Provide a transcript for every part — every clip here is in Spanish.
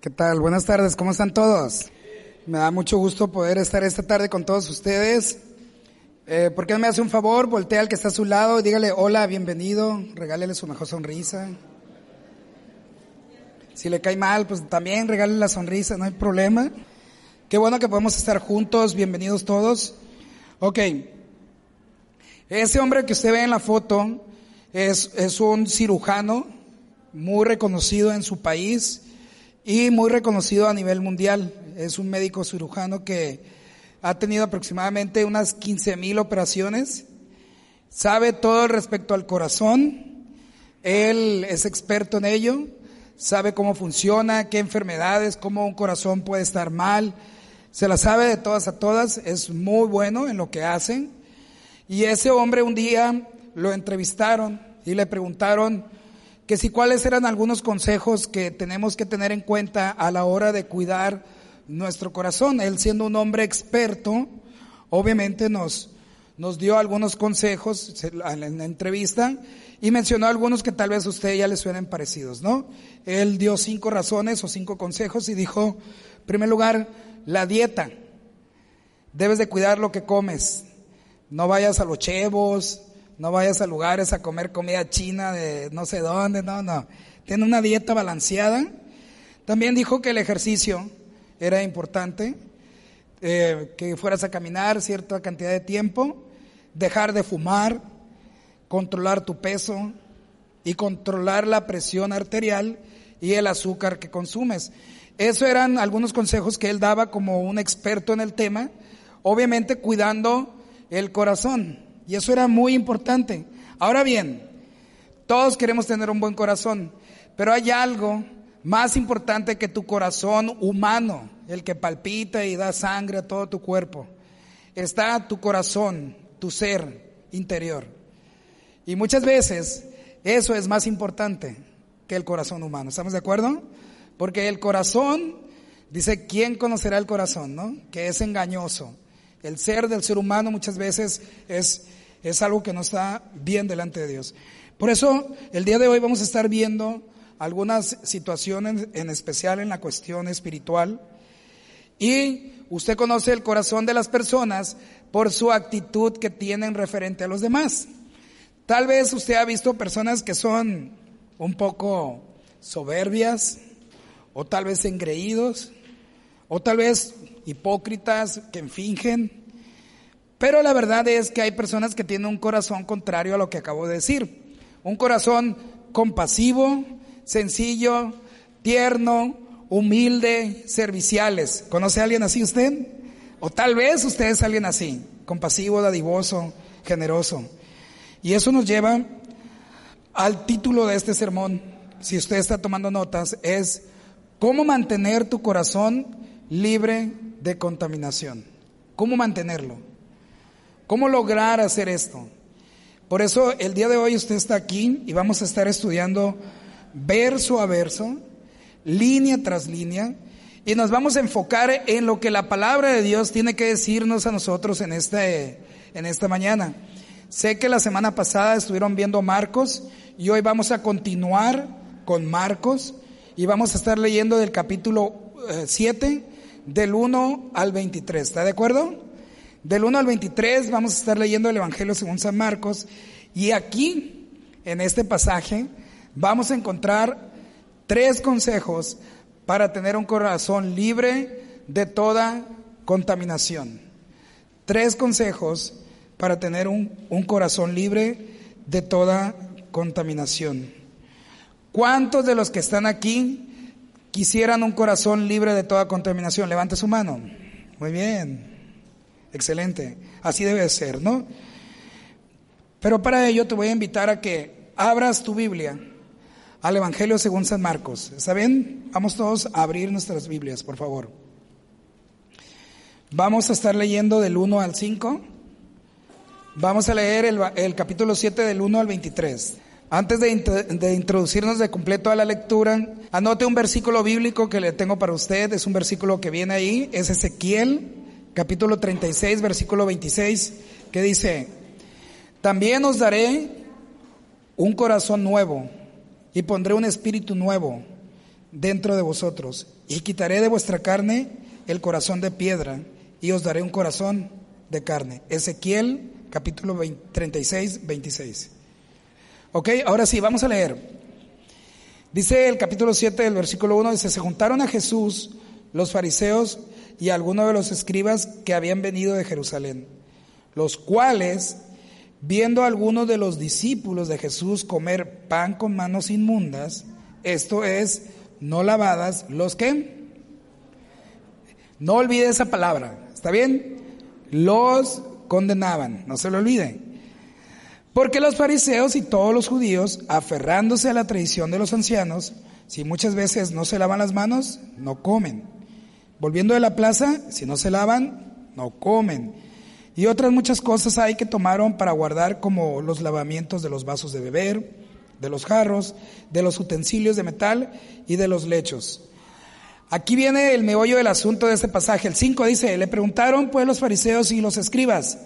¿Qué tal? Buenas tardes, ¿cómo están todos? Me da mucho gusto poder estar esta tarde con todos ustedes. Eh, ¿Por qué no me hace un favor? Voltea al que está a su lado y dígale hola, bienvenido, regálele su mejor sonrisa. Si le cae mal, pues también regálele la sonrisa, no hay problema. Qué bueno que podemos estar juntos, bienvenidos todos. Ok, ese hombre que usted ve en la foto es, es un cirujano muy reconocido en su país y muy reconocido a nivel mundial. Es un médico cirujano que ha tenido aproximadamente unas 15 mil operaciones. Sabe todo respecto al corazón. Él es experto en ello. Sabe cómo funciona, qué enfermedades, cómo un corazón puede estar mal. Se la sabe de todas a todas. Es muy bueno en lo que hace. Y ese hombre un día lo entrevistaron y le preguntaron, que si cuáles eran algunos consejos que tenemos que tener en cuenta a la hora de cuidar nuestro corazón. Él siendo un hombre experto, obviamente nos, nos dio algunos consejos en la entrevista y mencionó algunos que tal vez a usted ya le suenen parecidos, ¿no? Él dio cinco razones o cinco consejos y dijo, en primer lugar, la dieta. Debes de cuidar lo que comes. No vayas a los chevos, no vayas a lugares a comer comida china de no sé dónde, no, no. Tiene una dieta balanceada. También dijo que el ejercicio era importante, eh, que fueras a caminar cierta cantidad de tiempo, dejar de fumar, controlar tu peso y controlar la presión arterial y el azúcar que consumes. Eso eran algunos consejos que él daba como un experto en el tema, obviamente cuidando el corazón. Y eso era muy importante. Ahora bien, todos queremos tener un buen corazón, pero hay algo más importante que tu corazón humano, el que palpita y da sangre a todo tu cuerpo. Está tu corazón, tu ser interior. Y muchas veces eso es más importante que el corazón humano. ¿Estamos de acuerdo? Porque el corazón, dice, ¿quién conocerá el corazón? ¿No? Que es engañoso. El ser del ser humano muchas veces es es algo que no está bien delante de Dios. Por eso, el día de hoy vamos a estar viendo algunas situaciones, en especial en la cuestión espiritual. Y usted conoce el corazón de las personas por su actitud que tienen referente a los demás. Tal vez usted ha visto personas que son un poco soberbias, o tal vez engreídos, o tal vez hipócritas que fingen, pero la verdad es que hay personas que tienen un corazón contrario a lo que acabo de decir. Un corazón compasivo, sencillo, tierno, humilde, serviciales. ¿Conoce a alguien así usted? O tal vez usted es alguien así, compasivo, dadivoso, generoso. Y eso nos lleva al título de este sermón, si usted está tomando notas, es cómo mantener tu corazón libre de contaminación. ¿Cómo mantenerlo? ¿Cómo lograr hacer esto? Por eso el día de hoy usted está aquí y vamos a estar estudiando verso a verso, línea tras línea, y nos vamos a enfocar en lo que la palabra de Dios tiene que decirnos a nosotros en, este, en esta mañana. Sé que la semana pasada estuvieron viendo Marcos y hoy vamos a continuar con Marcos y vamos a estar leyendo del capítulo 7 eh, del 1 al 23. ¿Está de acuerdo? Del 1 al 23 vamos a estar leyendo el Evangelio según San Marcos y aquí, en este pasaje, vamos a encontrar tres consejos para tener un corazón libre de toda contaminación. Tres consejos para tener un, un corazón libre de toda contaminación. ¿Cuántos de los que están aquí quisieran un corazón libre de toda contaminación? Levante su mano. Muy bien. Excelente. Así debe ser, ¿no? Pero para ello te voy a invitar a que abras tu Biblia al Evangelio según San Marcos. ¿Está bien? Vamos todos a abrir nuestras Biblias, por favor. Vamos a estar leyendo del 1 al 5. Vamos a leer el, capítulo 7 del 1 al 23. Antes de, de, introducirnos de completo a la lectura, anote un versículo bíblico que le tengo para usted. Es un versículo que viene ahí. Es Ezequiel capítulo 36, versículo 26, que dice, también os daré un corazón nuevo y pondré un espíritu nuevo dentro de vosotros, y quitaré de vuestra carne el corazón de piedra, y os daré un corazón de carne. Ezequiel capítulo 36, 26. Ok, ahora sí, vamos a leer. Dice el capítulo 7 del versículo 1, dice, se juntaron a Jesús los fariseos y algunos de los escribas que habían venido de Jerusalén, los cuales, viendo a algunos de los discípulos de Jesús comer pan con manos inmundas, esto es, no lavadas, los que, no olvide esa palabra, ¿está bien? Los condenaban, no se lo olvide. Porque los fariseos y todos los judíos, aferrándose a la tradición de los ancianos, si muchas veces no se lavan las manos, no comen. Volviendo de la plaza, si no se lavan, no comen. Y otras muchas cosas hay que tomaron para guardar como los lavamientos de los vasos de beber, de los jarros, de los utensilios de metal y de los lechos. Aquí viene el meollo del asunto de este pasaje. El 5 dice, le preguntaron pues los fariseos y los escribas,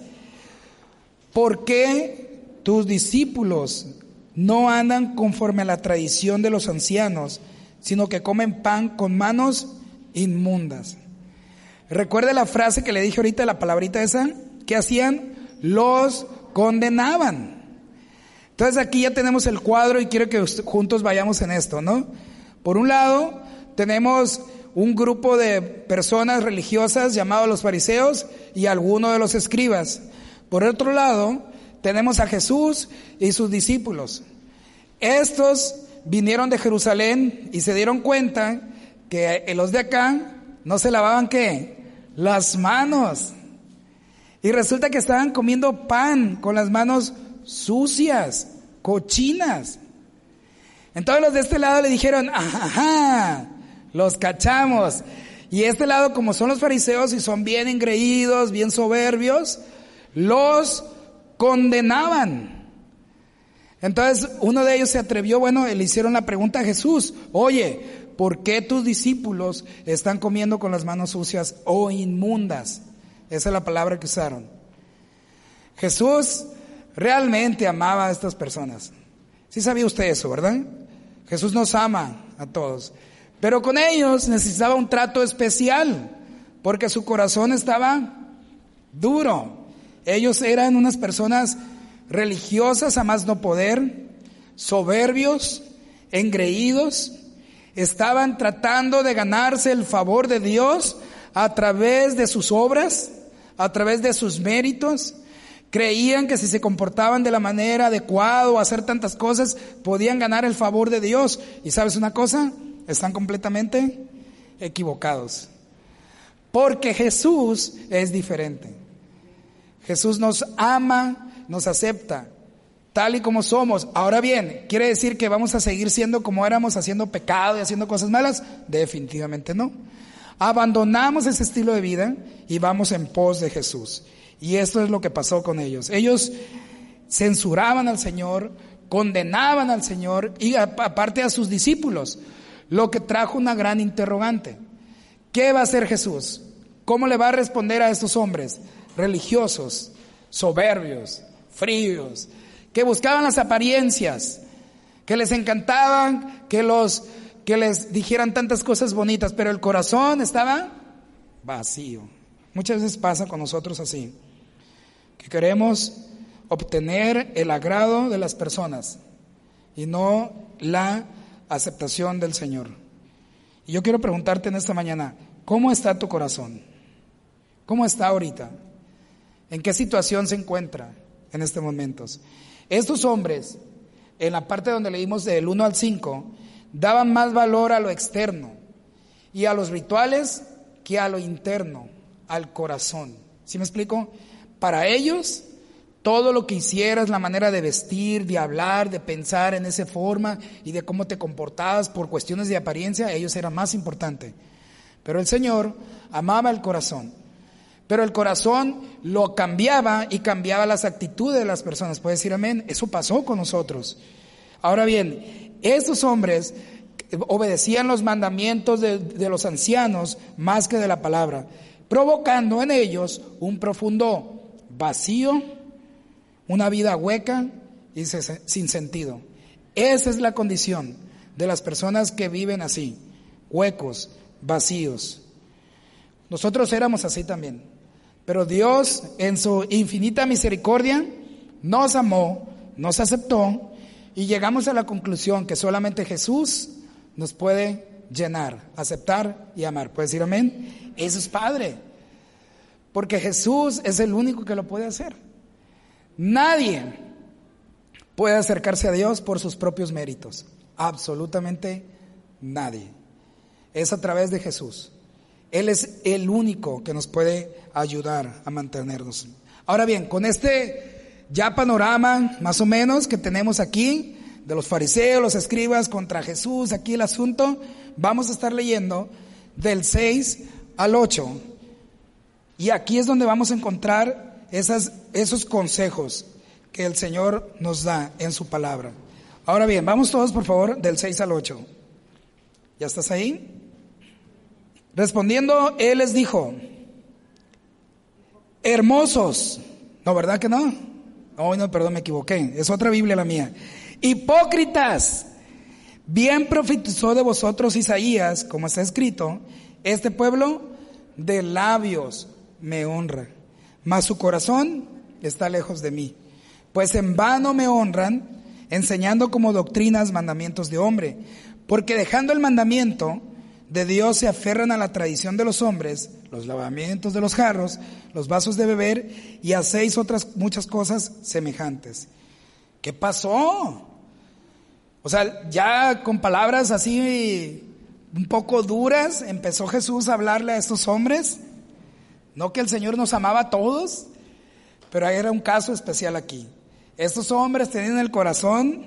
¿por qué tus discípulos no andan conforme a la tradición de los ancianos, sino que comen pan con manos inmundas? Recuerde la frase que le dije ahorita, la palabrita esa, ¿qué hacían? Los condenaban. Entonces aquí ya tenemos el cuadro y quiero que juntos vayamos en esto, ¿no? Por un lado, tenemos un grupo de personas religiosas llamados los fariseos y algunos de los escribas. Por otro lado, tenemos a Jesús y sus discípulos. Estos vinieron de Jerusalén y se dieron cuenta que los de acá no se lavaban qué? Las manos. Y resulta que estaban comiendo pan con las manos sucias, cochinas. Entonces los de este lado le dijeron, ajá, los cachamos. Y este lado, como son los fariseos y son bien engreídos, bien soberbios, los condenaban. Entonces uno de ellos se atrevió, bueno, le hicieron la pregunta a Jesús, oye, ¿por qué tus discípulos están comiendo con las manos sucias o inmundas? Esa es la palabra que usaron. Jesús realmente amaba a estas personas. Sí sabía usted eso, ¿verdad? Jesús nos ama a todos. Pero con ellos necesitaba un trato especial, porque su corazón estaba duro. Ellos eran unas personas religiosas a más no poder, soberbios, engreídos, estaban tratando de ganarse el favor de Dios a través de sus obras, a través de sus méritos. Creían que si se comportaban de la manera adecuada o hacer tantas cosas, podían ganar el favor de Dios. ¿Y sabes una cosa? Están completamente equivocados. Porque Jesús es diferente. Jesús nos ama, nos acepta, tal y como somos. Ahora bien, ¿quiere decir que vamos a seguir siendo como éramos, haciendo pecado y haciendo cosas malas? Definitivamente no. Abandonamos ese estilo de vida y vamos en pos de Jesús. Y esto es lo que pasó con ellos. Ellos censuraban al Señor, condenaban al Señor y aparte a sus discípulos lo que trajo una gran interrogante. ¿Qué va a hacer Jesús? ¿Cómo le va a responder a estos hombres religiosos, soberbios, fríos, que buscaban las apariencias, que les encantaban que los que les dijeran tantas cosas bonitas, pero el corazón estaba vacío. Muchas veces pasa con nosotros así, que queremos obtener el agrado de las personas y no la aceptación del Señor. Y yo quiero preguntarte en esta mañana, ¿cómo está tu corazón? ¿Cómo está ahorita? ¿En qué situación se encuentra en estos momentos? Estos hombres, en la parte donde leímos del 1 al 5, daban más valor a lo externo y a los rituales que a lo interno, al corazón. ¿Sí me explico? Para ellos todo lo que hicieras, la manera de vestir, de hablar, de pensar en esa forma y de cómo te comportabas por cuestiones de apariencia, ellos eran más importante. Pero el Señor amaba el corazón. Pero el corazón lo cambiaba y cambiaba las actitudes de las personas. Puede decir amén. Eso pasó con nosotros. Ahora bien, estos hombres obedecían los mandamientos de, de los ancianos más que de la palabra, provocando en ellos un profundo vacío una vida hueca y sin sentido. Esa es la condición de las personas que viven así, huecos, vacíos. Nosotros éramos así también. Pero Dios, en su infinita misericordia, nos amó, nos aceptó y llegamos a la conclusión que solamente Jesús nos puede llenar, aceptar y amar. ¿Puedes decir amén? Eso es Padre. Porque Jesús es el único que lo puede hacer. Nadie puede acercarse a Dios por sus propios méritos. Absolutamente nadie. Es a través de Jesús. Él es el único que nos puede ayudar a mantenernos. Ahora bien, con este ya panorama más o menos que tenemos aquí, de los fariseos, los escribas contra Jesús, aquí el asunto, vamos a estar leyendo del 6 al 8. Y aquí es donde vamos a encontrar esos consejos que el Señor nos da en su palabra. Ahora bien, vamos todos por favor del 6 al 8. ¿Ya estás ahí? Respondiendo, Él les dijo, hermosos, no, ¿verdad que no? Oh, no, perdón, me equivoqué, es otra Biblia la mía. Hipócritas, bien profetizó de vosotros Isaías, como está escrito, este pueblo de labios me honra, mas su corazón está lejos de mí. Pues en vano me honran, enseñando como doctrinas mandamientos de hombre, porque dejando el mandamiento de Dios se aferran a la tradición de los hombres, los lavamientos de los jarros, los vasos de beber y hacéis otras muchas cosas semejantes. ¿Qué pasó? O sea, ya con palabras así un poco duras empezó Jesús a hablarle a estos hombres. No que el Señor nos amaba a todos, pero era un caso especial aquí. Estos hombres tenían el corazón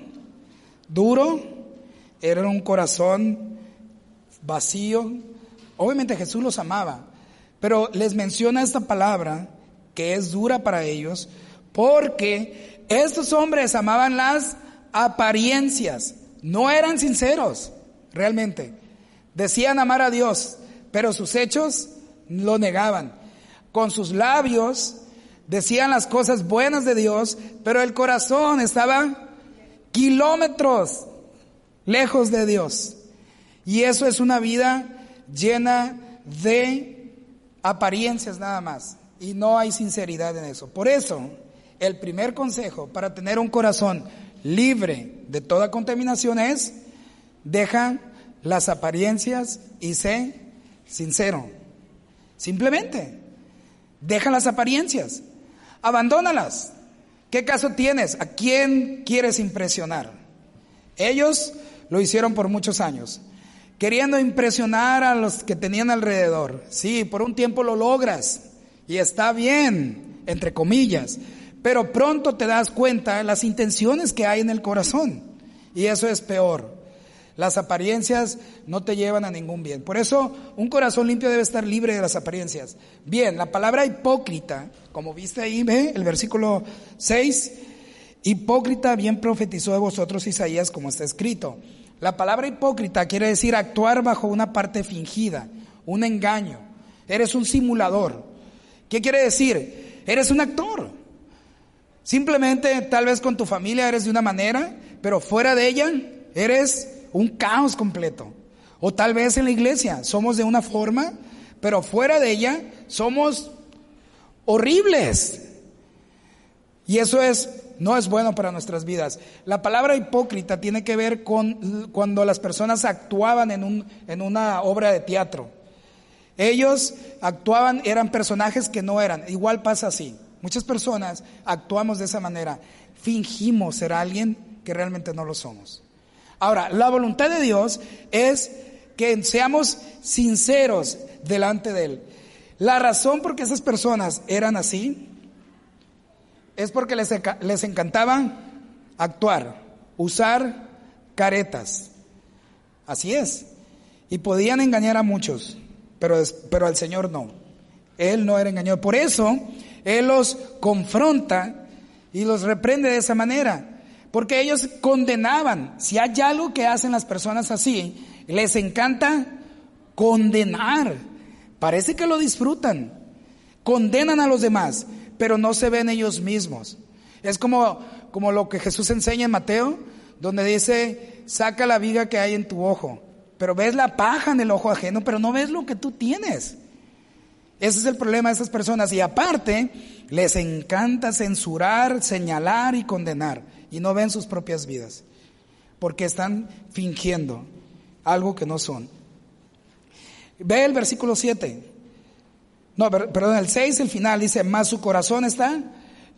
duro, era un corazón vacío. Obviamente Jesús los amaba, pero les menciona esta palabra que es dura para ellos, porque estos hombres amaban las apariencias, no eran sinceros, realmente. Decían amar a Dios, pero sus hechos lo negaban. Con sus labios decían las cosas buenas de Dios, pero el corazón estaba kilómetros lejos de Dios. Y eso es una vida llena de apariencias nada más. Y no hay sinceridad en eso. Por eso, el primer consejo para tener un corazón libre de toda contaminación es, deja las apariencias y sé sincero. Simplemente, deja las apariencias. Abandónalas. ¿Qué caso tienes? ¿A quién quieres impresionar? Ellos lo hicieron por muchos años, queriendo impresionar a los que tenían alrededor. Sí, por un tiempo lo logras y está bien, entre comillas, pero pronto te das cuenta de las intenciones que hay en el corazón y eso es peor. Las apariencias no te llevan a ningún bien. Por eso un corazón limpio debe estar libre de las apariencias. Bien, la palabra hipócrita, como viste ahí, ve el versículo 6, hipócrita bien profetizó de vosotros Isaías como está escrito. La palabra hipócrita quiere decir actuar bajo una parte fingida, un engaño. Eres un simulador. ¿Qué quiere decir? Eres un actor. Simplemente tal vez con tu familia eres de una manera, pero fuera de ella eres un caos completo. O tal vez en la iglesia somos de una forma, pero fuera de ella somos horribles. Y eso es no es bueno para nuestras vidas. La palabra hipócrita tiene que ver con cuando las personas actuaban en, un, en una obra de teatro. Ellos actuaban, eran personajes que no eran. Igual pasa así. Muchas personas actuamos de esa manera. Fingimos ser alguien que realmente no lo somos. Ahora, la voluntad de Dios es que seamos sinceros delante de Él. La razón por qué esas personas eran así es porque les, les encantaba actuar, usar caretas. Así es. Y podían engañar a muchos, pero, pero al Señor no. Él no era engañado. Por eso, Él los confronta y los reprende de esa manera. Porque ellos condenaban. Si hay algo que hacen las personas así, les encanta condenar. Parece que lo disfrutan. Condenan a los demás, pero no se ven ellos mismos. Es como, como lo que Jesús enseña en Mateo, donde dice, saca la viga que hay en tu ojo pero ves la paja en el ojo ajeno, pero no ves lo que tú tienes. Ese es el problema de estas personas. Y aparte, les encanta censurar, señalar y condenar. Y no ven sus propias vidas. Porque están fingiendo algo que no son. Ve el versículo 7. No, perdón, el 6, el final dice, más su corazón está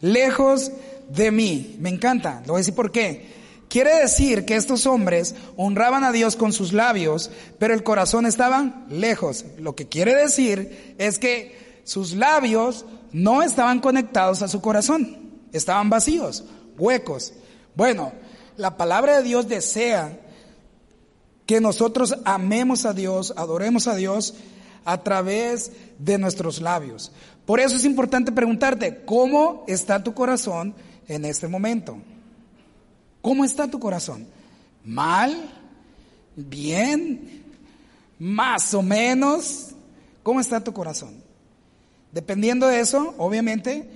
lejos de mí. Me encanta. Lo voy a decir por qué. Quiere decir que estos hombres honraban a Dios con sus labios, pero el corazón estaba lejos. Lo que quiere decir es que sus labios no estaban conectados a su corazón, estaban vacíos, huecos. Bueno, la palabra de Dios desea que nosotros amemos a Dios, adoremos a Dios a través de nuestros labios. Por eso es importante preguntarte, ¿cómo está tu corazón en este momento? ¿Cómo está tu corazón? ¿Mal? ¿Bien? ¿Más o menos? ¿Cómo está tu corazón? Dependiendo de eso, obviamente,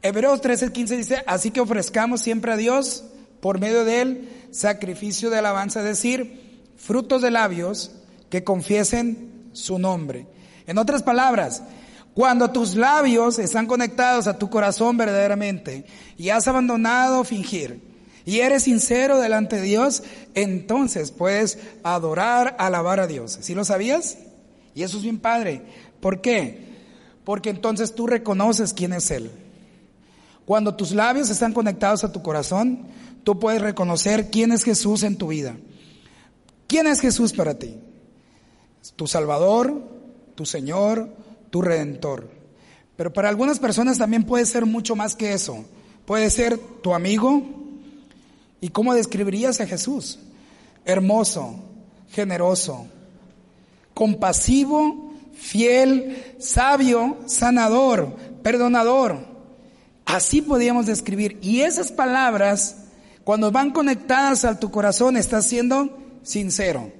Hebreos 13:15 dice, así que ofrezcamos siempre a Dios por medio de él sacrificio de alabanza, es decir, frutos de labios que confiesen su nombre. En otras palabras, cuando tus labios están conectados a tu corazón verdaderamente y has abandonado fingir, y eres sincero delante de Dios, entonces puedes adorar, alabar a Dios. ¿Sí lo sabías? Y eso es bien padre. ¿Por qué? Porque entonces tú reconoces quién es Él. Cuando tus labios están conectados a tu corazón, tú puedes reconocer quién es Jesús en tu vida. ¿Quién es Jesús para ti? Tu Salvador, tu Señor, tu Redentor. Pero para algunas personas también puede ser mucho más que eso. Puede ser tu amigo, ¿Y cómo describirías a Jesús? Hermoso, generoso, compasivo, fiel, sabio, sanador, perdonador. Así podríamos describir. Y esas palabras, cuando van conectadas a tu corazón, estás siendo sincero.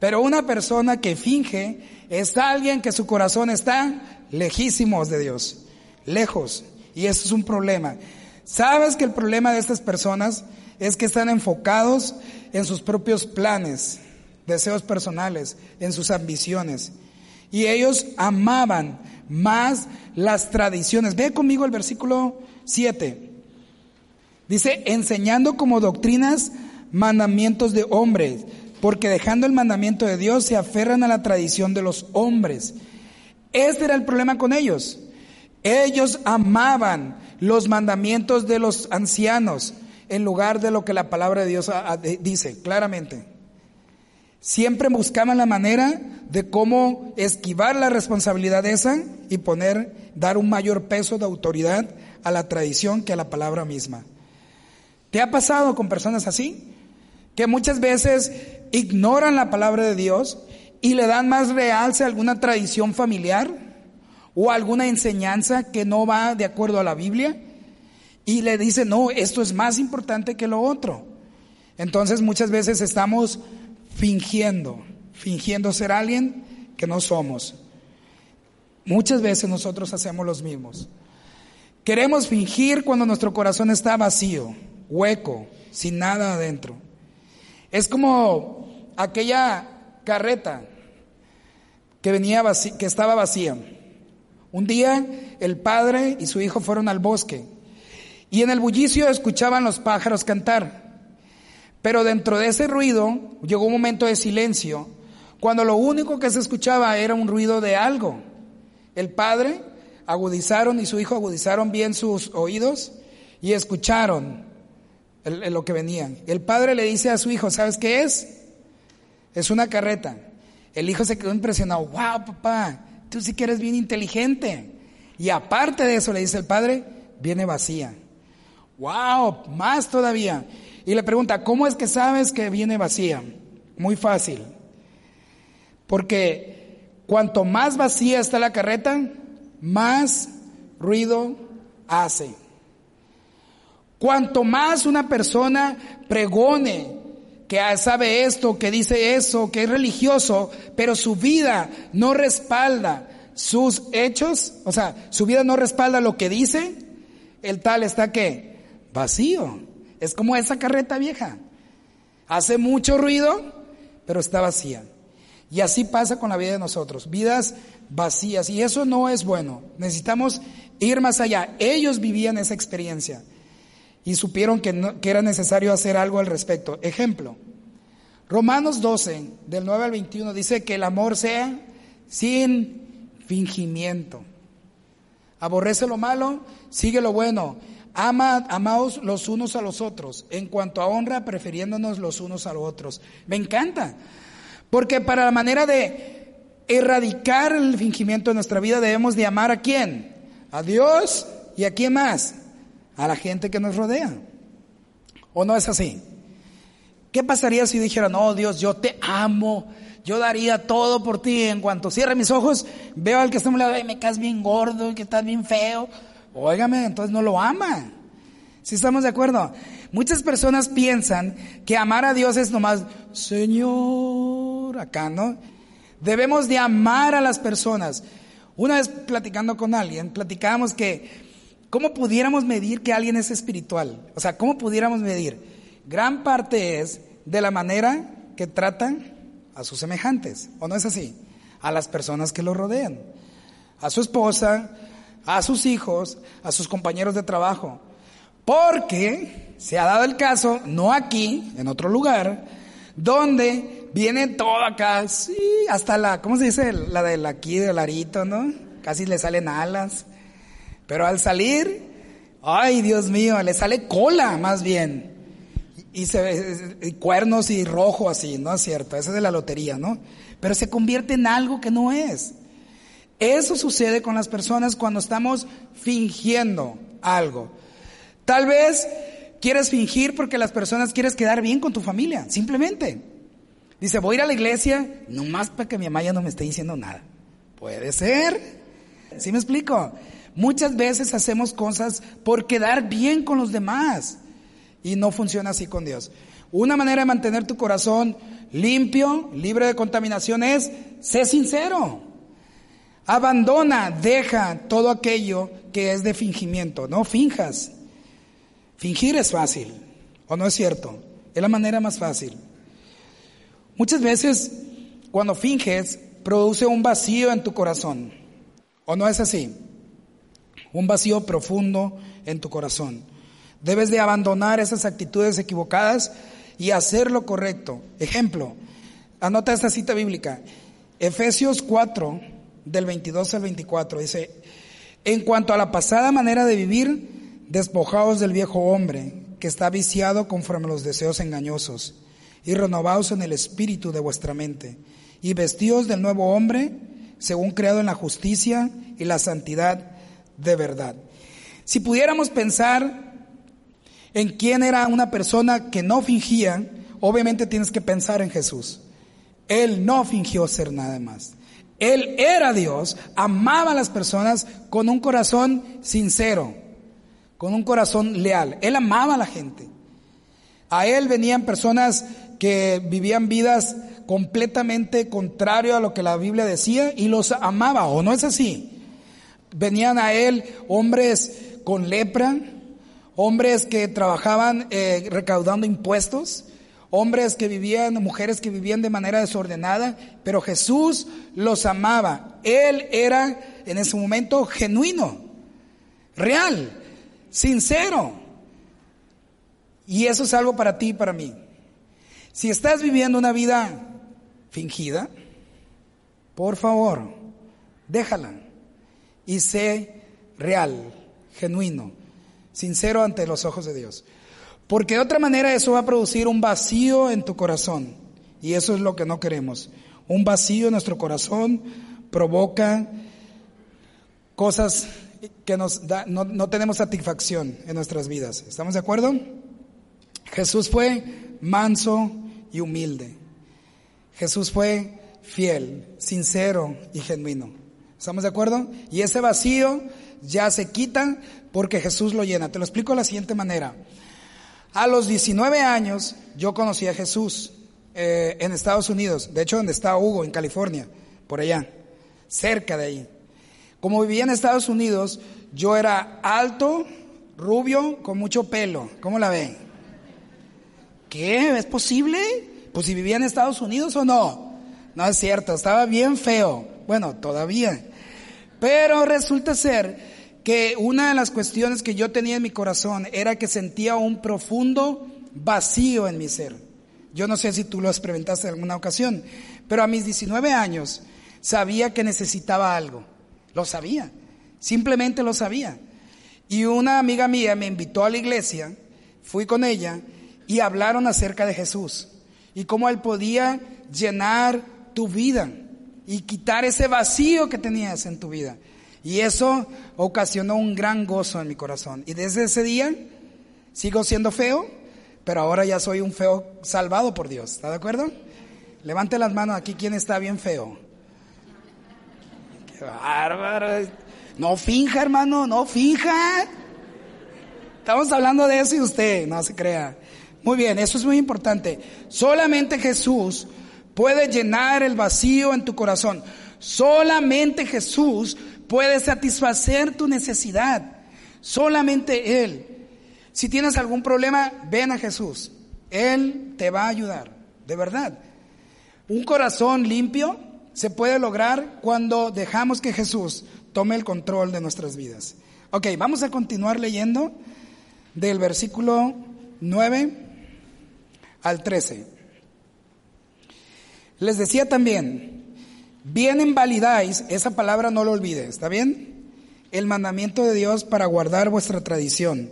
Pero una persona que finge es alguien que su corazón está lejísimos de Dios, lejos. Y eso es un problema. ¿Sabes que el problema de estas personas es que están enfocados en sus propios planes, deseos personales, en sus ambiciones. Y ellos amaban más las tradiciones. Ve conmigo el versículo 7. Dice, enseñando como doctrinas mandamientos de hombres, porque dejando el mandamiento de Dios se aferran a la tradición de los hombres. Este era el problema con ellos. Ellos amaban los mandamientos de los ancianos, en lugar de lo que la palabra de Dios dice claramente. Siempre buscaban la manera de cómo esquivar la responsabilidad esa y poner, dar un mayor peso de autoridad a la tradición que a la palabra misma. ¿Te ha pasado con personas así? Que muchas veces ignoran la palabra de Dios y le dan más realce a alguna tradición familiar o alguna enseñanza que no va de acuerdo a la Biblia y le dice, no, esto es más importante que lo otro. Entonces muchas veces estamos fingiendo, fingiendo ser alguien que no somos. Muchas veces nosotros hacemos los mismos. Queremos fingir cuando nuestro corazón está vacío, hueco, sin nada adentro. Es como aquella carreta que venía que estaba vacía. Un día el padre y su hijo fueron al bosque y en el bullicio escuchaban los pájaros cantar. Pero dentro de ese ruido llegó un momento de silencio, cuando lo único que se escuchaba era un ruido de algo. El padre agudizaron y su hijo agudizaron bien sus oídos y escucharon lo que venían. El padre le dice a su hijo, ¿sabes qué es? Es una carreta. El hijo se quedó impresionado, wow papá, tú sí que eres bien inteligente. Y aparte de eso le dice el padre, viene vacía. Wow, más todavía. Y le pregunta, ¿cómo es que sabes que viene vacía? Muy fácil. Porque cuanto más vacía está la carreta, más ruido hace. Cuanto más una persona pregone que sabe esto, que dice eso, que es religioso, pero su vida no respalda sus hechos, o sea, su vida no respalda lo que dice, el tal está que vacío. Es como esa carreta vieja. Hace mucho ruido, pero está vacía. Y así pasa con la vida de nosotros, vidas vacías. Y eso no es bueno. Necesitamos ir más allá. Ellos vivían esa experiencia y supieron que, que era necesario hacer algo al respecto. Ejemplo, Romanos 12, del 9 al 21, dice que el amor sea sin fingimiento. Aborrece lo malo, sigue lo bueno. Ama, amaos los unos a los otros. En cuanto a honra, prefiriéndonos los unos a los otros. Me encanta. Porque para la manera de erradicar el fingimiento de nuestra vida debemos de amar a quién? A Dios y a quién más? A la gente que nos rodea. ¿O no es así? ¿Qué pasaría si dijera, no, Dios, yo te amo, yo daría todo por ti. En cuanto cierre mis ojos, veo al que está a mi lado, me caes bien gordo, que estás bien feo. Óigame, entonces no lo ama. Si estamos de acuerdo? Muchas personas piensan que amar a Dios es nomás, Señor, acá, ¿no? Debemos de amar a las personas. Una vez platicando con alguien, platicábamos que, ¿cómo pudiéramos medir que alguien es espiritual? O sea, ¿cómo pudiéramos medir? Gran parte es de la manera que tratan a sus semejantes, ¿o no es así? A las personas que lo rodean, a su esposa, a sus hijos, a sus compañeros de trabajo. Porque se ha dado el caso, no aquí, en otro lugar, donde viene todo acá, sí, hasta la, ¿cómo se dice? La del aquí, del arito, ¿no? Casi le salen alas. Pero al salir, ay Dios mío, le sale cola más bien. Y, cuernos y rojo así, ¿no es cierto? Esa es de la lotería, ¿no? Pero se convierte en algo que no es. Eso sucede con las personas cuando estamos fingiendo algo. Tal vez quieres fingir porque las personas quieres quedar bien con tu familia, simplemente. Dice, voy a ir a la iglesia nomás para que mi mamá ya no me esté diciendo nada. Puede ser. ¿Sí me explico? Muchas veces hacemos cosas por quedar bien con los demás y no funciona así con Dios. Una manera de mantener tu corazón limpio, libre de contaminación es, sé sincero. Abandona, deja todo aquello que es de fingimiento. No finjas. Fingir es fácil, ¿o no es cierto? Es la manera más fácil. Muchas veces cuando finges produce un vacío en tu corazón, ¿o no es así? Un vacío profundo en tu corazón. Debes de abandonar esas actitudes equivocadas y hacer lo correcto. Ejemplo, anota esta cita bíblica. Efesios 4, del 22 al 24. Dice, en cuanto a la pasada manera de vivir, despojaos del viejo hombre, que está viciado conforme a los deseos engañosos, y renovaos en el espíritu de vuestra mente, y vestíos del nuevo hombre, según creado en la justicia y la santidad de verdad. Si pudiéramos pensar en quién era una persona que no fingía, obviamente tienes que pensar en Jesús. Él no fingió ser nada más. Él era Dios, amaba a las personas con un corazón sincero, con un corazón leal. Él amaba a la gente. A él venían personas que vivían vidas completamente contrario a lo que la Biblia decía y los amaba, ¿o no es así? Venían a él hombres con lepra, hombres que trabajaban eh, recaudando impuestos, hombres que vivían, mujeres que vivían de manera desordenada, pero Jesús los amaba. Él era en ese momento genuino, real, sincero. Y eso es algo para ti y para mí. Si estás viviendo una vida fingida, por favor, déjala y sé real, genuino, sincero ante los ojos de Dios. Porque de otra manera eso va a producir un vacío en tu corazón. Y eso es lo que no queremos. Un vacío en nuestro corazón provoca cosas que nos da, no, no tenemos satisfacción en nuestras vidas. ¿Estamos de acuerdo? Jesús fue manso y humilde. Jesús fue fiel, sincero y genuino. ¿Estamos de acuerdo? Y ese vacío ya se quita porque Jesús lo llena. Te lo explico de la siguiente manera. A los 19 años yo conocí a Jesús eh, en Estados Unidos, de hecho donde está Hugo, en California, por allá, cerca de ahí. Como vivía en Estados Unidos, yo era alto, rubio, con mucho pelo. ¿Cómo la ven? ¿Qué? ¿Es posible? Pues si vivía en Estados Unidos o no. No es cierto, estaba bien feo. Bueno, todavía. Pero resulta ser que una de las cuestiones que yo tenía en mi corazón era que sentía un profundo vacío en mi ser. Yo no sé si tú lo experimentaste en alguna ocasión, pero a mis 19 años sabía que necesitaba algo. Lo sabía. Simplemente lo sabía. Y una amiga mía me invitó a la iglesia, fui con ella y hablaron acerca de Jesús y cómo Él podía llenar tu vida y quitar ese vacío que tenías en tu vida. Y eso ocasionó un gran gozo en mi corazón. Y desde ese día sigo siendo feo, pero ahora ya soy un feo salvado por Dios. ¿Está de acuerdo? Levante las manos aquí quien está bien feo. Qué bárbaro. No finja, hermano, no finja. Estamos hablando de eso y usted, no se crea. Muy bien, eso es muy importante. Solamente Jesús puede llenar el vacío en tu corazón. Solamente Jesús puede satisfacer tu necesidad. Solamente Él. Si tienes algún problema, ven a Jesús. Él te va a ayudar, de verdad. Un corazón limpio se puede lograr cuando dejamos que Jesús tome el control de nuestras vidas. Ok, vamos a continuar leyendo del versículo 9 al 13. Les decía también, bien invalidáis, esa palabra no lo olvide, ¿está bien? El mandamiento de Dios para guardar vuestra tradición.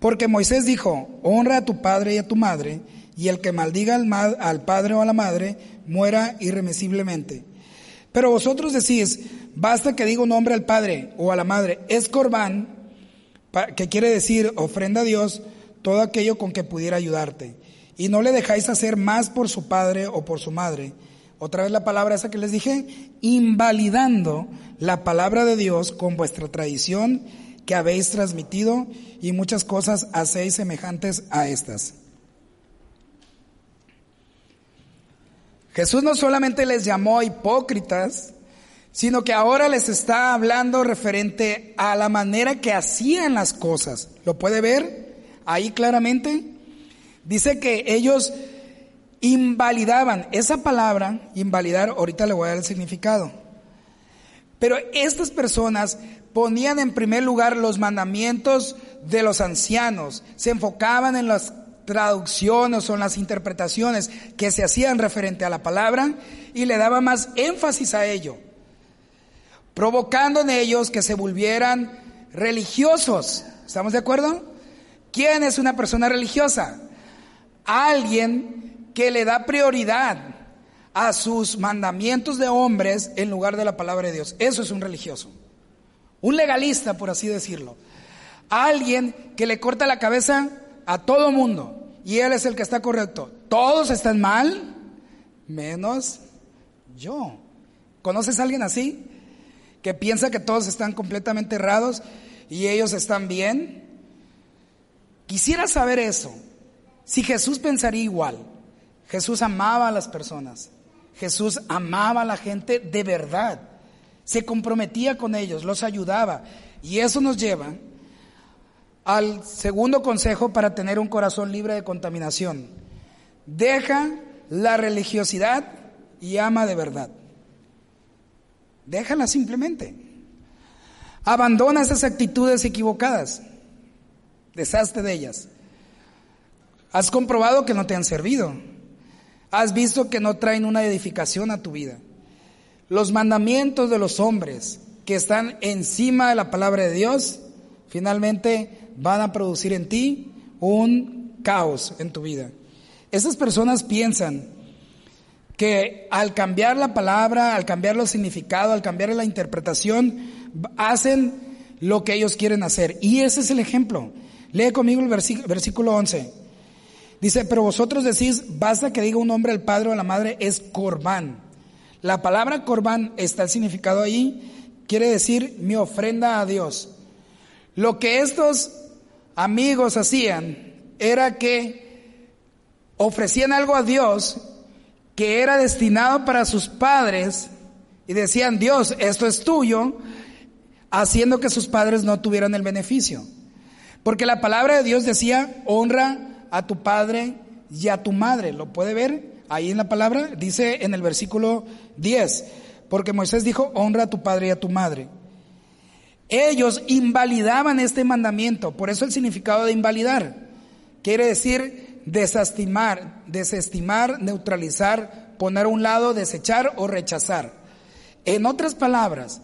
Porque Moisés dijo, honra a tu padre y a tu madre, y el que maldiga al, padre o a la madre, muera irremisiblemente. Pero vosotros decís, basta que diga un nombre al padre o a la madre, es corbán, que quiere decir ofrenda a Dios, todo aquello con que pudiera ayudarte. Y no le dejáis hacer más por su padre o por su madre. Otra vez la palabra esa que les dije, invalidando la palabra de Dios con vuestra tradición que habéis transmitido y muchas cosas hacéis semejantes a estas. Jesús no solamente les llamó hipócritas, sino que ahora les está hablando referente a la manera que hacían las cosas. ¿Lo puede ver ahí claramente? Dice que ellos invalidaban. Esa palabra, invalidar, ahorita le voy a dar el significado. Pero estas personas ponían en primer lugar los mandamientos de los ancianos, se enfocaban en las traducciones o en las interpretaciones que se hacían referente a la palabra y le daba más énfasis a ello, provocando en ellos que se volvieran religiosos. ¿Estamos de acuerdo? ¿Quién es una persona religiosa? Alguien que le da prioridad a sus mandamientos de hombres en lugar de la palabra de Dios. Eso es un religioso. Un legalista, por así decirlo. Alguien que le corta la cabeza a todo mundo y él es el que está correcto. Todos están mal, menos yo. ¿Conoces a alguien así? Que piensa que todos están completamente errados y ellos están bien. Quisiera saber eso. Si Jesús pensaría igual. Jesús amaba a las personas. Jesús amaba a la gente de verdad. Se comprometía con ellos, los ayudaba. Y eso nos lleva al segundo consejo para tener un corazón libre de contaminación. Deja la religiosidad y ama de verdad. Déjala simplemente. Abandona esas actitudes equivocadas. Deshazte de ellas. Has comprobado que no te han servido. Has visto que no traen una edificación a tu vida. Los mandamientos de los hombres que están encima de la palabra de Dios, finalmente van a producir en ti un caos en tu vida. Esas personas piensan que al cambiar la palabra, al cambiar el significado, al cambiar la interpretación, hacen lo que ellos quieren hacer. Y ese es el ejemplo. Lee conmigo el versículo 11. Dice, pero vosotros decís, basta que diga un nombre al padre o a la madre, es corbán. La palabra corbán está el significado ahí, quiere decir mi ofrenda a Dios. Lo que estos amigos hacían era que ofrecían algo a Dios que era destinado para sus padres y decían, Dios, esto es tuyo, haciendo que sus padres no tuvieran el beneficio. Porque la palabra de Dios decía, honra a tu padre y a tu madre. ¿Lo puede ver? ahí en la palabra, dice en el versículo 10, porque Moisés dijo, honra a tu padre y a tu madre. Ellos invalidaban este mandamiento, por eso el significado de invalidar. Quiere decir desestimar, desestimar, neutralizar, poner a un lado, desechar o rechazar. En otras palabras,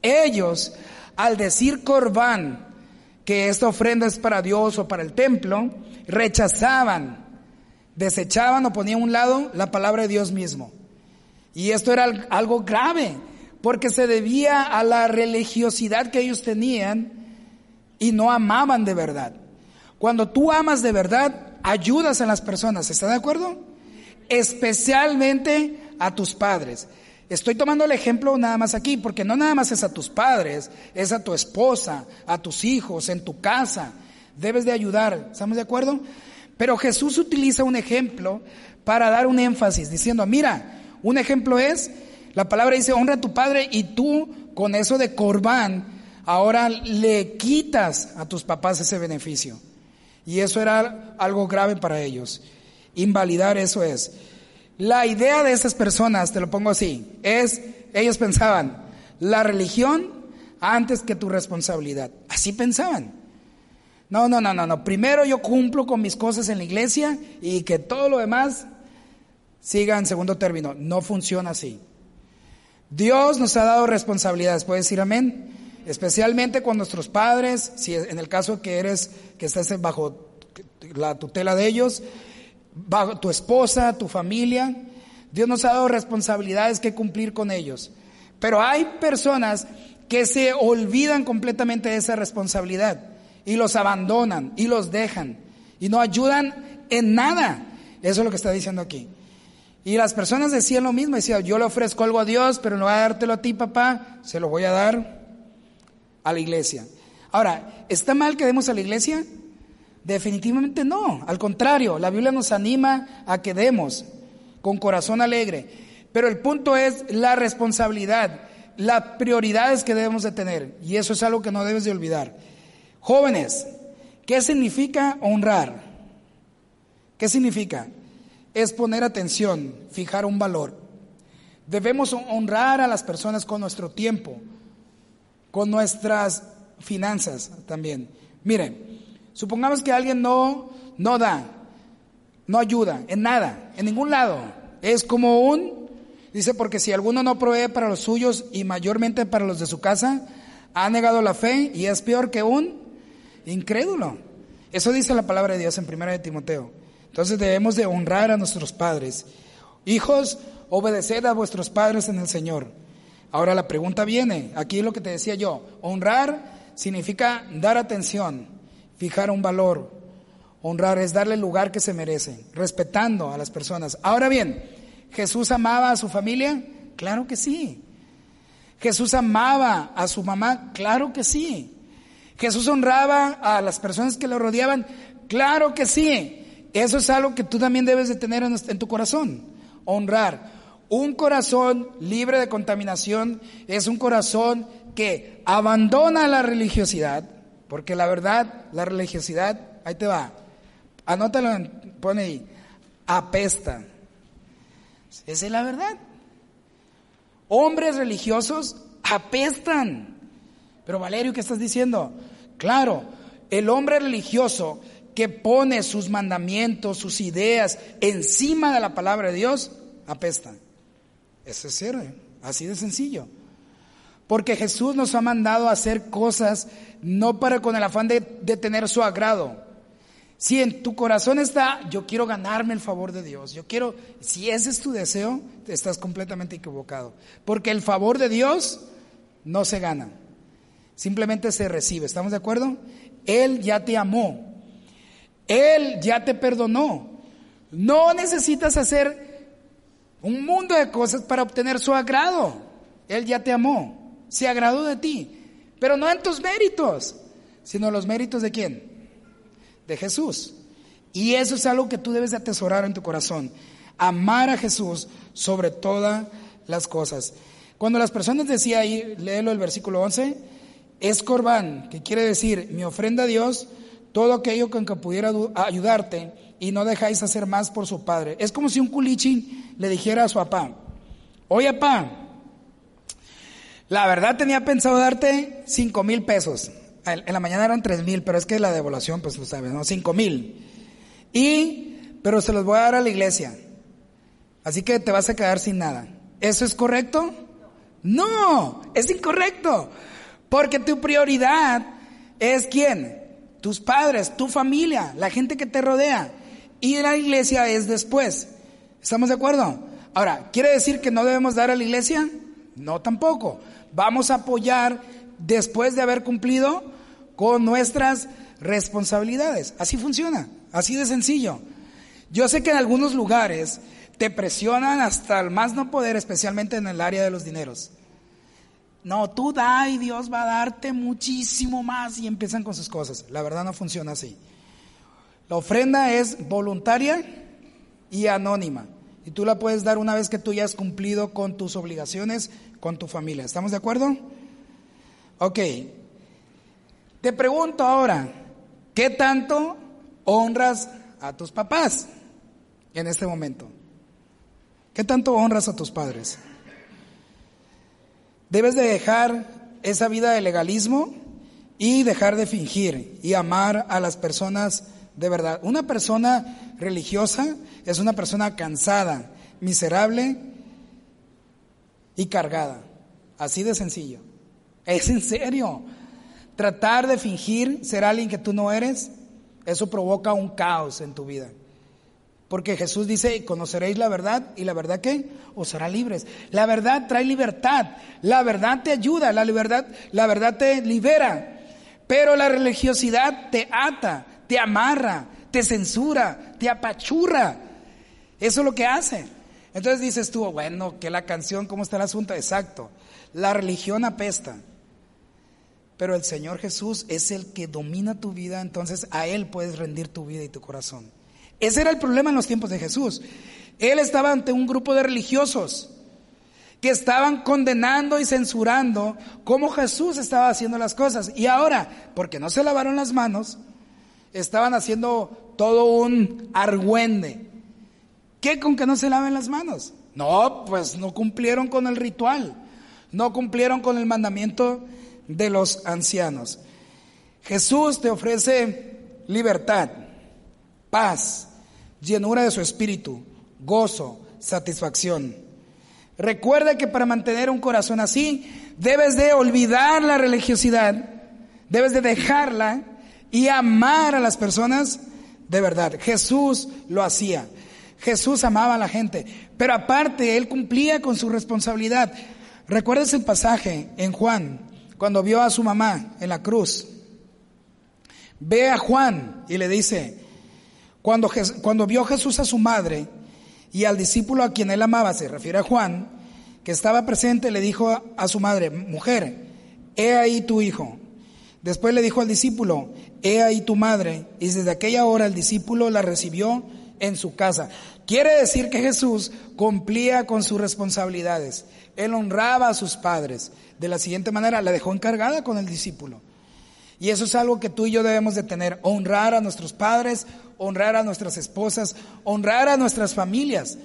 ellos al decir corbán, que esta ofrenda es para Dios o para el templo, rechazaban, desechaban o ponían a un lado la palabra de Dios mismo. Y esto era algo grave, porque se debía a la religiosidad que ellos tenían y no amaban de verdad. Cuando tú amas de verdad, ayudas a las personas, ¿está de acuerdo? Especialmente a tus padres. Estoy tomando el ejemplo nada más aquí, porque no nada más es a tus padres, es a tu esposa, a tus hijos, en tu casa. Debes de ayudar, ¿estamos de acuerdo? Pero Jesús utiliza un ejemplo para dar un énfasis, diciendo, mira, un ejemplo es, la palabra dice, honra a tu padre y tú con eso de corbán, ahora le quitas a tus papás ese beneficio. Y eso era algo grave para ellos. Invalidar eso es. La idea de esas personas, te lo pongo así, es, ellos pensaban, la religión antes que tu responsabilidad. Así pensaban. No, no, no, no, no. Primero yo cumplo con mis cosas en la iglesia y que todo lo demás siga en segundo término. No funciona así. Dios nos ha dado responsabilidades, ¿puedes decir amén? Especialmente con nuestros padres, si en el caso que eres, que estás bajo la tutela de ellos, tu esposa, tu familia. Dios nos ha dado responsabilidades que cumplir con ellos. Pero hay personas que se olvidan completamente de esa responsabilidad y los abandonan y los dejan y no ayudan en nada. Eso es lo que está diciendo aquí. Y las personas decían lo mismo, decían, yo le ofrezco algo a Dios, pero no voy a dártelo a ti, papá, se lo voy a dar a la iglesia. Ahora, ¿está mal que demos a la iglesia? Definitivamente no, al contrario, la Biblia nos anima a que demos con corazón alegre. Pero el punto es la responsabilidad, las prioridades que debemos de tener. Y eso es algo que no debes de olvidar. Jóvenes, ¿qué significa honrar? ¿Qué significa? Es poner atención, fijar un valor. Debemos honrar a las personas con nuestro tiempo, con nuestras finanzas también. Miren, Supongamos que alguien no, no da, no ayuda en nada, en ningún lado. Es como un, dice, porque si alguno no provee para los suyos y mayormente para los de su casa, ha negado la fe y es peor que un incrédulo. Eso dice la palabra de Dios en primera de Timoteo. Entonces debemos de honrar a nuestros padres. Hijos, obedeced a vuestros padres en el Señor. Ahora la pregunta viene, aquí es lo que te decía yo, honrar significa dar atención, fijar un valor. Honrar es darle el lugar que se merece, respetando a las personas. Ahora bien, ¿Jesús amaba a su familia? Claro que sí. ¿Jesús amaba a su mamá? Claro que sí. ¿Jesús honraba a las personas que lo rodeaban? Claro que sí. Eso es algo que tú también debes de tener en, en tu corazón. Honrar. Un corazón libre de contaminación es un corazón que abandona la religiosidad, porque la verdad, la religiosidad, ahí te va. Anótalo, pone ahí. Apesta. Esa es la verdad. Hombres religiosos apestan. Pero Valerio, ¿qué estás diciendo? Claro, el hombre religioso que pone sus mandamientos, sus ideas encima de la palabra de Dios, apesta. Eso es cierto, así de sencillo. Porque Jesús nos ha mandado hacer cosas no para con el afán de, tener su agrado. Si en tu corazón está, yo quiero ganarme el favor de Dios, yo quiero, si ese es tu deseo, estás completamente equivocado. Porque el favor de Dios no se gana, simplemente se recibe. ¿Estamos de acuerdo? Él ya te amó, Él ya te perdonó. No necesitas hacer un mundo de cosas para obtener su agrado. Él ya te amó, se agradó de ti. Pero no en tus méritos, sino los méritos de quién? De Jesús. Y eso es algo que tú debes de atesorar en tu corazón. Amar a Jesús sobre todas las cosas. Cuando las personas decían ahí, léelo el versículo 11, es corbán, que quiere decir mi ofrenda a Dios, todo aquello con que pudiera ayudarte y no dejáis hacer más por su padre. Es como si un culichi le dijera a su papá, oye papá, la verdad tenía pensado darte cinco mil pesos. En la mañana eran tres mil, pero es que la devolución, pues tú sabes, ¿no? Cinco mil. Y, pero se los voy a dar a la iglesia. Así que te vas a quedar sin nada. ¿Eso es correcto? No, es incorrecto. Porque tu prioridad es quién? Tus padres, tu familia, la gente que te rodea. Y la iglesia es después. ¿Estamos de acuerdo? Ahora, ¿quiere decir que no debemos dar a la iglesia? No tampoco. Vamos a apoyar después de haber cumplido con nuestras responsabilidades. Así funciona, así de sencillo. Yo sé que en algunos lugares te presionan hasta el más no poder, especialmente en el área de los dineros. No, tú da y Dios va a darte muchísimo más y empiezan con sus cosas. La verdad no funciona así. La ofrenda es voluntaria y anónima. Y tú la puedes dar una vez que tú ya has cumplido con tus obligaciones con tu familia. ¿Estamos de acuerdo? Ok. Te pregunto ahora, ¿qué tanto honras a tus papás en este momento? ¿Qué tanto honras a tus padres? Debes de dejar esa vida de legalismo y dejar de fingir y amar a las personas de verdad. Una persona religiosa es una persona cansada, miserable y cargada. Así de sencillo. Es en serio. Tratar de fingir ser alguien que tú no eres, eso provoca un caos en tu vida. Porque Jesús dice, conoceréis la verdad y la verdad que os hará libres. La verdad trae libertad, la verdad te ayuda, la libertad, la verdad te libera. Pero la religiosidad te ata, te amarra, te censura, te apachurra. Eso es lo que hace. Entonces dices tú, bueno, que la canción, ¿cómo está el asunto? Exacto. La religión apesta. Pero el Señor Jesús es el que domina tu vida, entonces a Él puedes rendir tu vida y tu corazón. Ese era el problema en los tiempos de Jesús. Él estaba ante un grupo de religiosos que estaban condenando y censurando cómo Jesús estaba haciendo las cosas. Y ahora, porque no se lavaron las manos, estaban haciendo todo un argüende. ¿Qué con que no se laven las manos? No, pues no cumplieron con el ritual, no cumplieron con el mandamiento de los ancianos. Jesús te ofrece libertad, paz, llenura de su espíritu, gozo, satisfacción. Recuerda que para mantener un corazón así, debes de olvidar la religiosidad, debes de dejarla y amar a las personas de verdad. Jesús lo hacía. Jesús amaba a la gente, pero aparte él cumplía con su responsabilidad. ¿Recuerdas el pasaje en Juan, cuando vio a su mamá en la cruz? Ve a Juan y le dice, cuando, cuando vio Jesús a su madre y al discípulo a quien él amaba, se refiere a Juan, que estaba presente, le dijo a su madre, mujer, he ahí tu hijo. Después le dijo al discípulo, he ahí tu madre. Y desde aquella hora el discípulo la recibió en su casa. Quiere decir que Jesús cumplía con sus responsabilidades. Él honraba a sus padres. De la siguiente manera, la dejó encargada con el discípulo. Y eso es algo que tú y yo debemos de tener, honrar a nuestros padres, honrar a nuestras esposas, honrar a nuestras familias.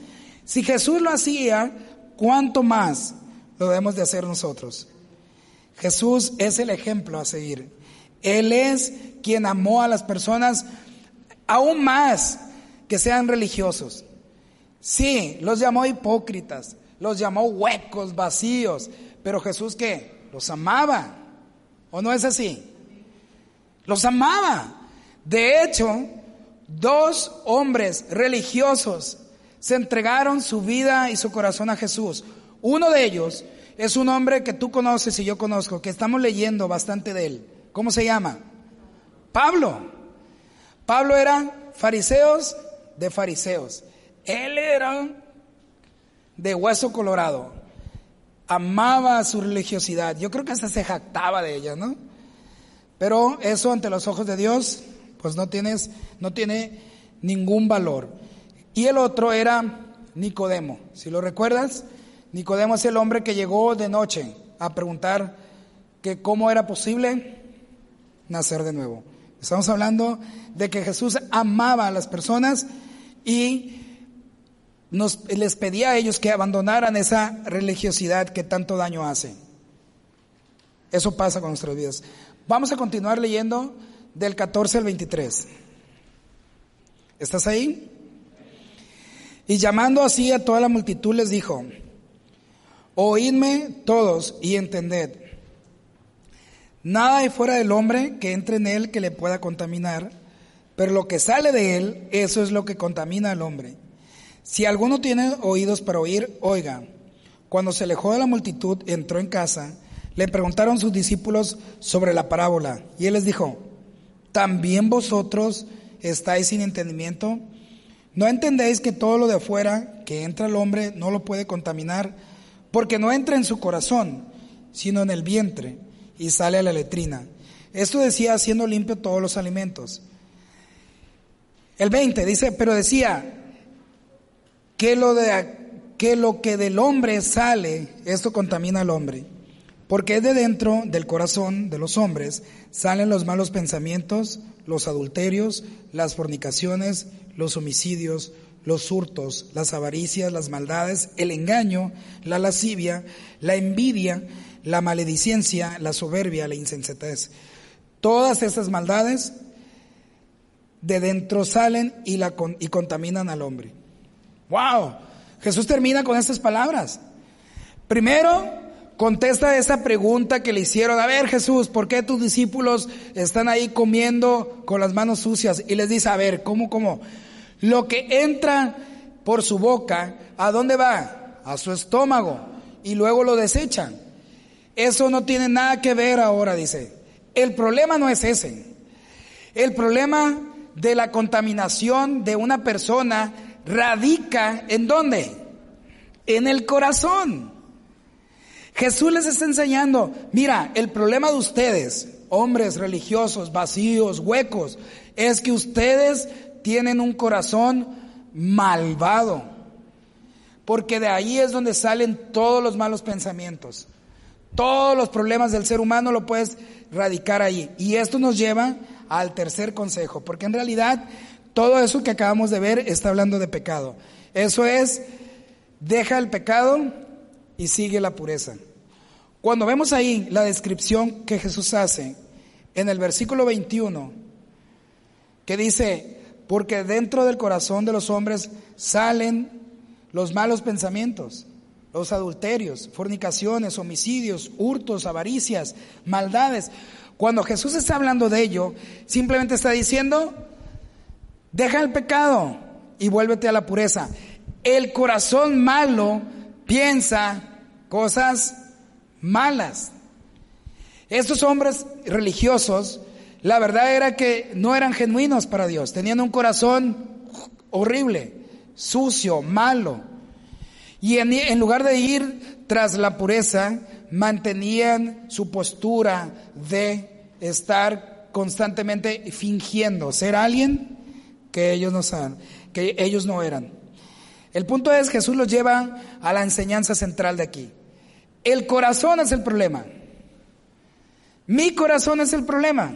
Si Jesús lo hacía, ¿cuánto más lo debemos de hacer nosotros? Jesús es el ejemplo a seguir. Él es quien amó a las personas aún más que sean religiosos. Sí, los llamó hipócritas, los llamó huecos, vacíos, pero Jesús qué? Los amaba. ¿O no es así? Los amaba. De hecho, dos hombres religiosos se entregaron su vida y su corazón a Jesús. Uno de ellos es un hombre que tú conoces y yo conozco, que estamos leyendo bastante de él. ¿Cómo se llama? Pablo. Pablo era fariseos de fariseos. Él era de hueso colorado. Amaba su religiosidad. Yo creo que hasta se jactaba de ella, ¿no? Pero eso ante los ojos de Dios, pues no tienes, no tiene ningún valor. Y el otro era Nicodemo. Si lo recuerdas, Nicodemo es el hombre que llegó de noche a preguntar que cómo era posible nacer de nuevo. Estamos hablando de que Jesús amaba a las personas y nos, les pedía a ellos que abandonaran esa religiosidad que tanto daño hace. Eso pasa con nuestras vidas. Vamos a continuar leyendo del 14 al 23. ¿Estás ahí? Y llamando así a toda la multitud les dijo, oídme todos y entended. Nada hay fuera del hombre que entre en él que le pueda contaminar, pero lo que sale de él, eso es lo que contamina al hombre. Si alguno tiene oídos para oír, oiga. Cuando se alejó de la multitud, entró en casa, le preguntaron sus discípulos sobre la parábola, y él les dijo, ¿también vosotros estáis sin entendimiento? ¿No entendéis que todo lo de afuera que entra al hombre no lo puede contaminar? Porque no entra en su corazón, sino en el vientre, y sale a la letrina. Esto decía haciendo limpio todos los alimentos. El 20 dice, pero decía, que lo, de, que lo que del hombre sale, esto contamina al hombre. Porque de dentro del corazón de los hombres salen los malos pensamientos, los adulterios, las fornicaciones, los homicidios, los hurtos, las avaricias, las maldades, el engaño, la lascivia, la envidia, la maledicencia, la soberbia, la insensatez. Todas estas maldades de dentro salen y, la, y contaminan al hombre. Wow. Jesús termina con estas palabras. Primero, contesta esa pregunta que le hicieron. A ver, Jesús, ¿por qué tus discípulos están ahí comiendo con las manos sucias? Y les dice, a ver, ¿cómo, cómo? Lo que entra por su boca, ¿a dónde va? A su estómago. Y luego lo desechan. Eso no tiene nada que ver ahora, dice. El problema no es ese. El problema de la contaminación de una persona radica en dónde? En el corazón. Jesús les está enseñando, mira, el problema de ustedes, hombres religiosos, vacíos, huecos, es que ustedes tienen un corazón malvado. Porque de ahí es donde salen todos los malos pensamientos. Todos los problemas del ser humano lo puedes radicar ahí. Y esto nos lleva al tercer consejo, porque en realidad todo eso que acabamos de ver está hablando de pecado. Eso es, deja el pecado y sigue la pureza. Cuando vemos ahí la descripción que Jesús hace en el versículo 21, que dice, porque dentro del corazón de los hombres salen los malos pensamientos, los adulterios, fornicaciones, homicidios, hurtos, avaricias, maldades. Cuando Jesús está hablando de ello, simplemente está diciendo, Deja el pecado y vuélvete a la pureza. El corazón malo piensa cosas malas. Estos hombres religiosos, la verdad era que no eran genuinos para Dios, tenían un corazón horrible, sucio, malo. Y en, en, lugar de ir tras la pureza, mantenían su postura de estar constantemente fingiendo ser alguien que ellos no saben, que ellos no eran. El punto es, Jesús los lleva a la enseñanza central de aquí. El corazón es el problema. Mi corazón es el problema.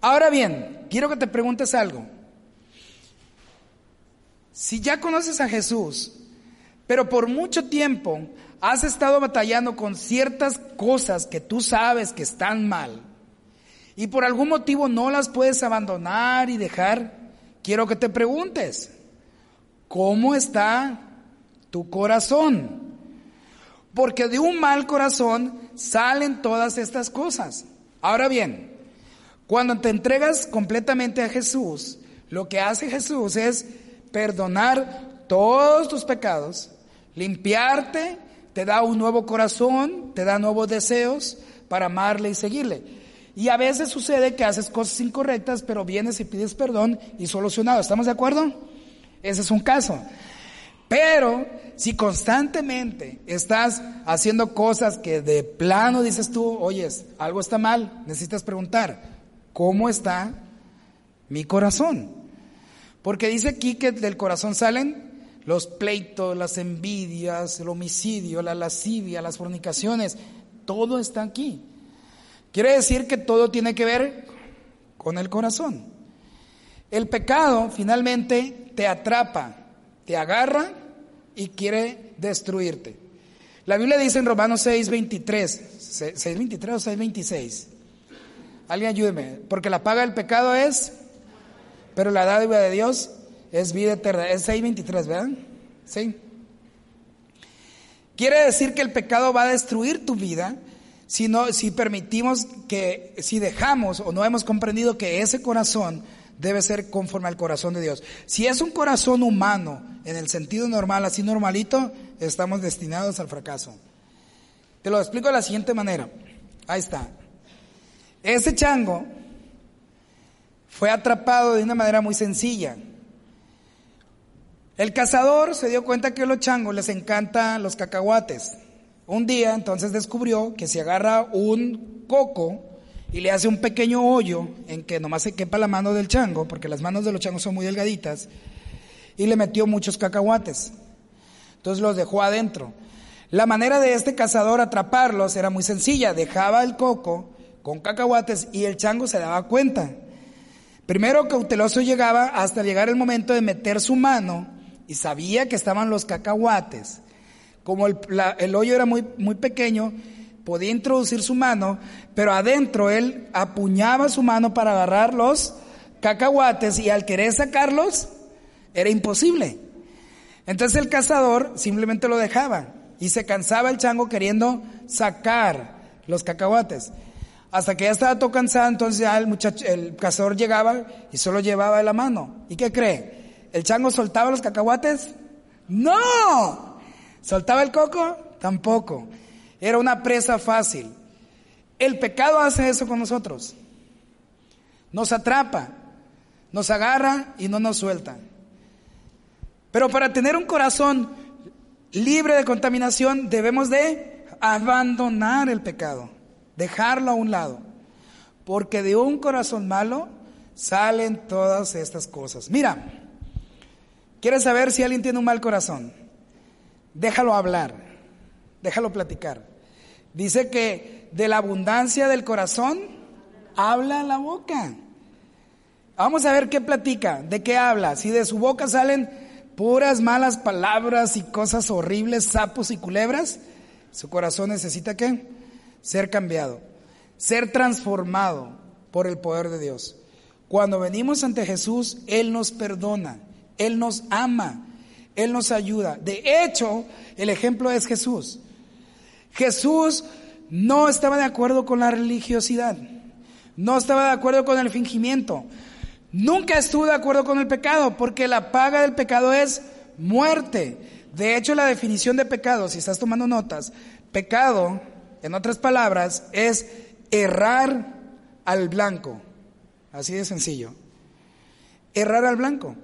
Ahora bien, quiero que te preguntes algo. Si ya conoces a Jesús, pero por mucho tiempo has estado batallando con ciertas cosas que tú sabes que están mal, y por algún motivo no las puedes abandonar y dejar, quiero que te preguntes, ¿cómo está tu corazón? Porque de un mal corazón salen todas estas cosas. Ahora bien, cuando te entregas completamente a Jesús, lo que hace Jesús es perdonar todos tus pecados, limpiarte, te da un nuevo corazón, te da nuevos deseos para amarle y seguirle. Y a veces sucede que haces cosas incorrectas, pero vienes y pides perdón y solucionado. ¿Estamos de acuerdo? Ese es un caso. Pero si constantemente estás haciendo cosas que de plano dices tú, oyes, algo está mal, necesitas preguntar, ¿cómo está mi corazón? Porque dice aquí que del corazón salen los pleitos, las envidias, el homicidio, la lascivia, las fornicaciones, todo está aquí. Quiere decir que todo tiene que ver con el corazón. El pecado finalmente te atrapa, te agarra y quiere destruirte. La Biblia dice en Romanos 6, 23, 6, 23 o 6, 26. Alguien ayúdeme, porque la paga del pecado es, pero la dádiva de Dios es vida eterna. Es 6, 23, ¿verdad? Sí. Quiere decir que el pecado va a destruir tu vida si, no, si permitimos que, si dejamos o no hemos comprendido que ese corazón debe ser conforme al corazón de Dios. Si es un corazón humano, en el sentido normal, así normalito, estamos destinados al fracaso. Te lo explico de la siguiente manera. Ahí está. Ese chango fue atrapado de una manera muy sencilla. El cazador se dio cuenta que a los changos les encantan los cacahuates. Un día entonces descubrió que si agarra un coco y le hace un pequeño hoyo en que nomás se quepa la mano del chango, porque las manos de los changos son muy delgaditas, y le metió muchos cacahuates. Entonces los dejó adentro. La manera de este cazador atraparlos era muy sencilla. Dejaba el coco con cacahuates y el chango se daba cuenta. Primero cauteloso llegaba hasta llegar el momento de meter su mano y sabía que estaban los cacahuates. Como el, hoyo era muy, pequeño, podía introducir su mano, pero adentro él apuñaba su mano para agarrar los cacahuates y al querer sacarlos, era imposible. Entonces el cazador simplemente lo dejaba y se cansaba el chango queriendo sacar los cacahuates. Hasta que ya estaba todo cansado, entonces ya el muchacho, el cazador llegaba y solo llevaba la mano. ¿Y qué cree? ¿El chango soltaba los cacahuates? No. ¿Soltaba el coco? Tampoco. Era una presa fácil. El pecado hace eso con nosotros. Nos atrapa, nos agarra y no nos suelta. Pero para tener un corazón libre de contaminación debemos de abandonar el pecado, dejarlo a un lado. Porque de un corazón malo salen todas estas cosas. Mira, ¿Quieres saber si alguien tiene un mal corazón? Déjalo hablar, déjalo platicar. Dice que de la abundancia del corazón habla la boca. Vamos a ver qué platica, de qué habla. Si de su boca salen puras malas palabras y cosas horribles, sapos y culebras, su corazón necesita qué? Ser cambiado, ser transformado por el poder de Dios. Cuando venimos ante Jesús, Él nos perdona. Él nos ama, Él nos ayuda. De hecho, el ejemplo es Jesús. Jesús no estaba de acuerdo con la religiosidad, no estaba de acuerdo con el fingimiento, nunca estuvo de acuerdo con el pecado, porque la paga del pecado es muerte. De hecho, la definición de pecado, si estás tomando notas, pecado, en otras palabras, es errar al blanco. Así de sencillo. Errar al blanco.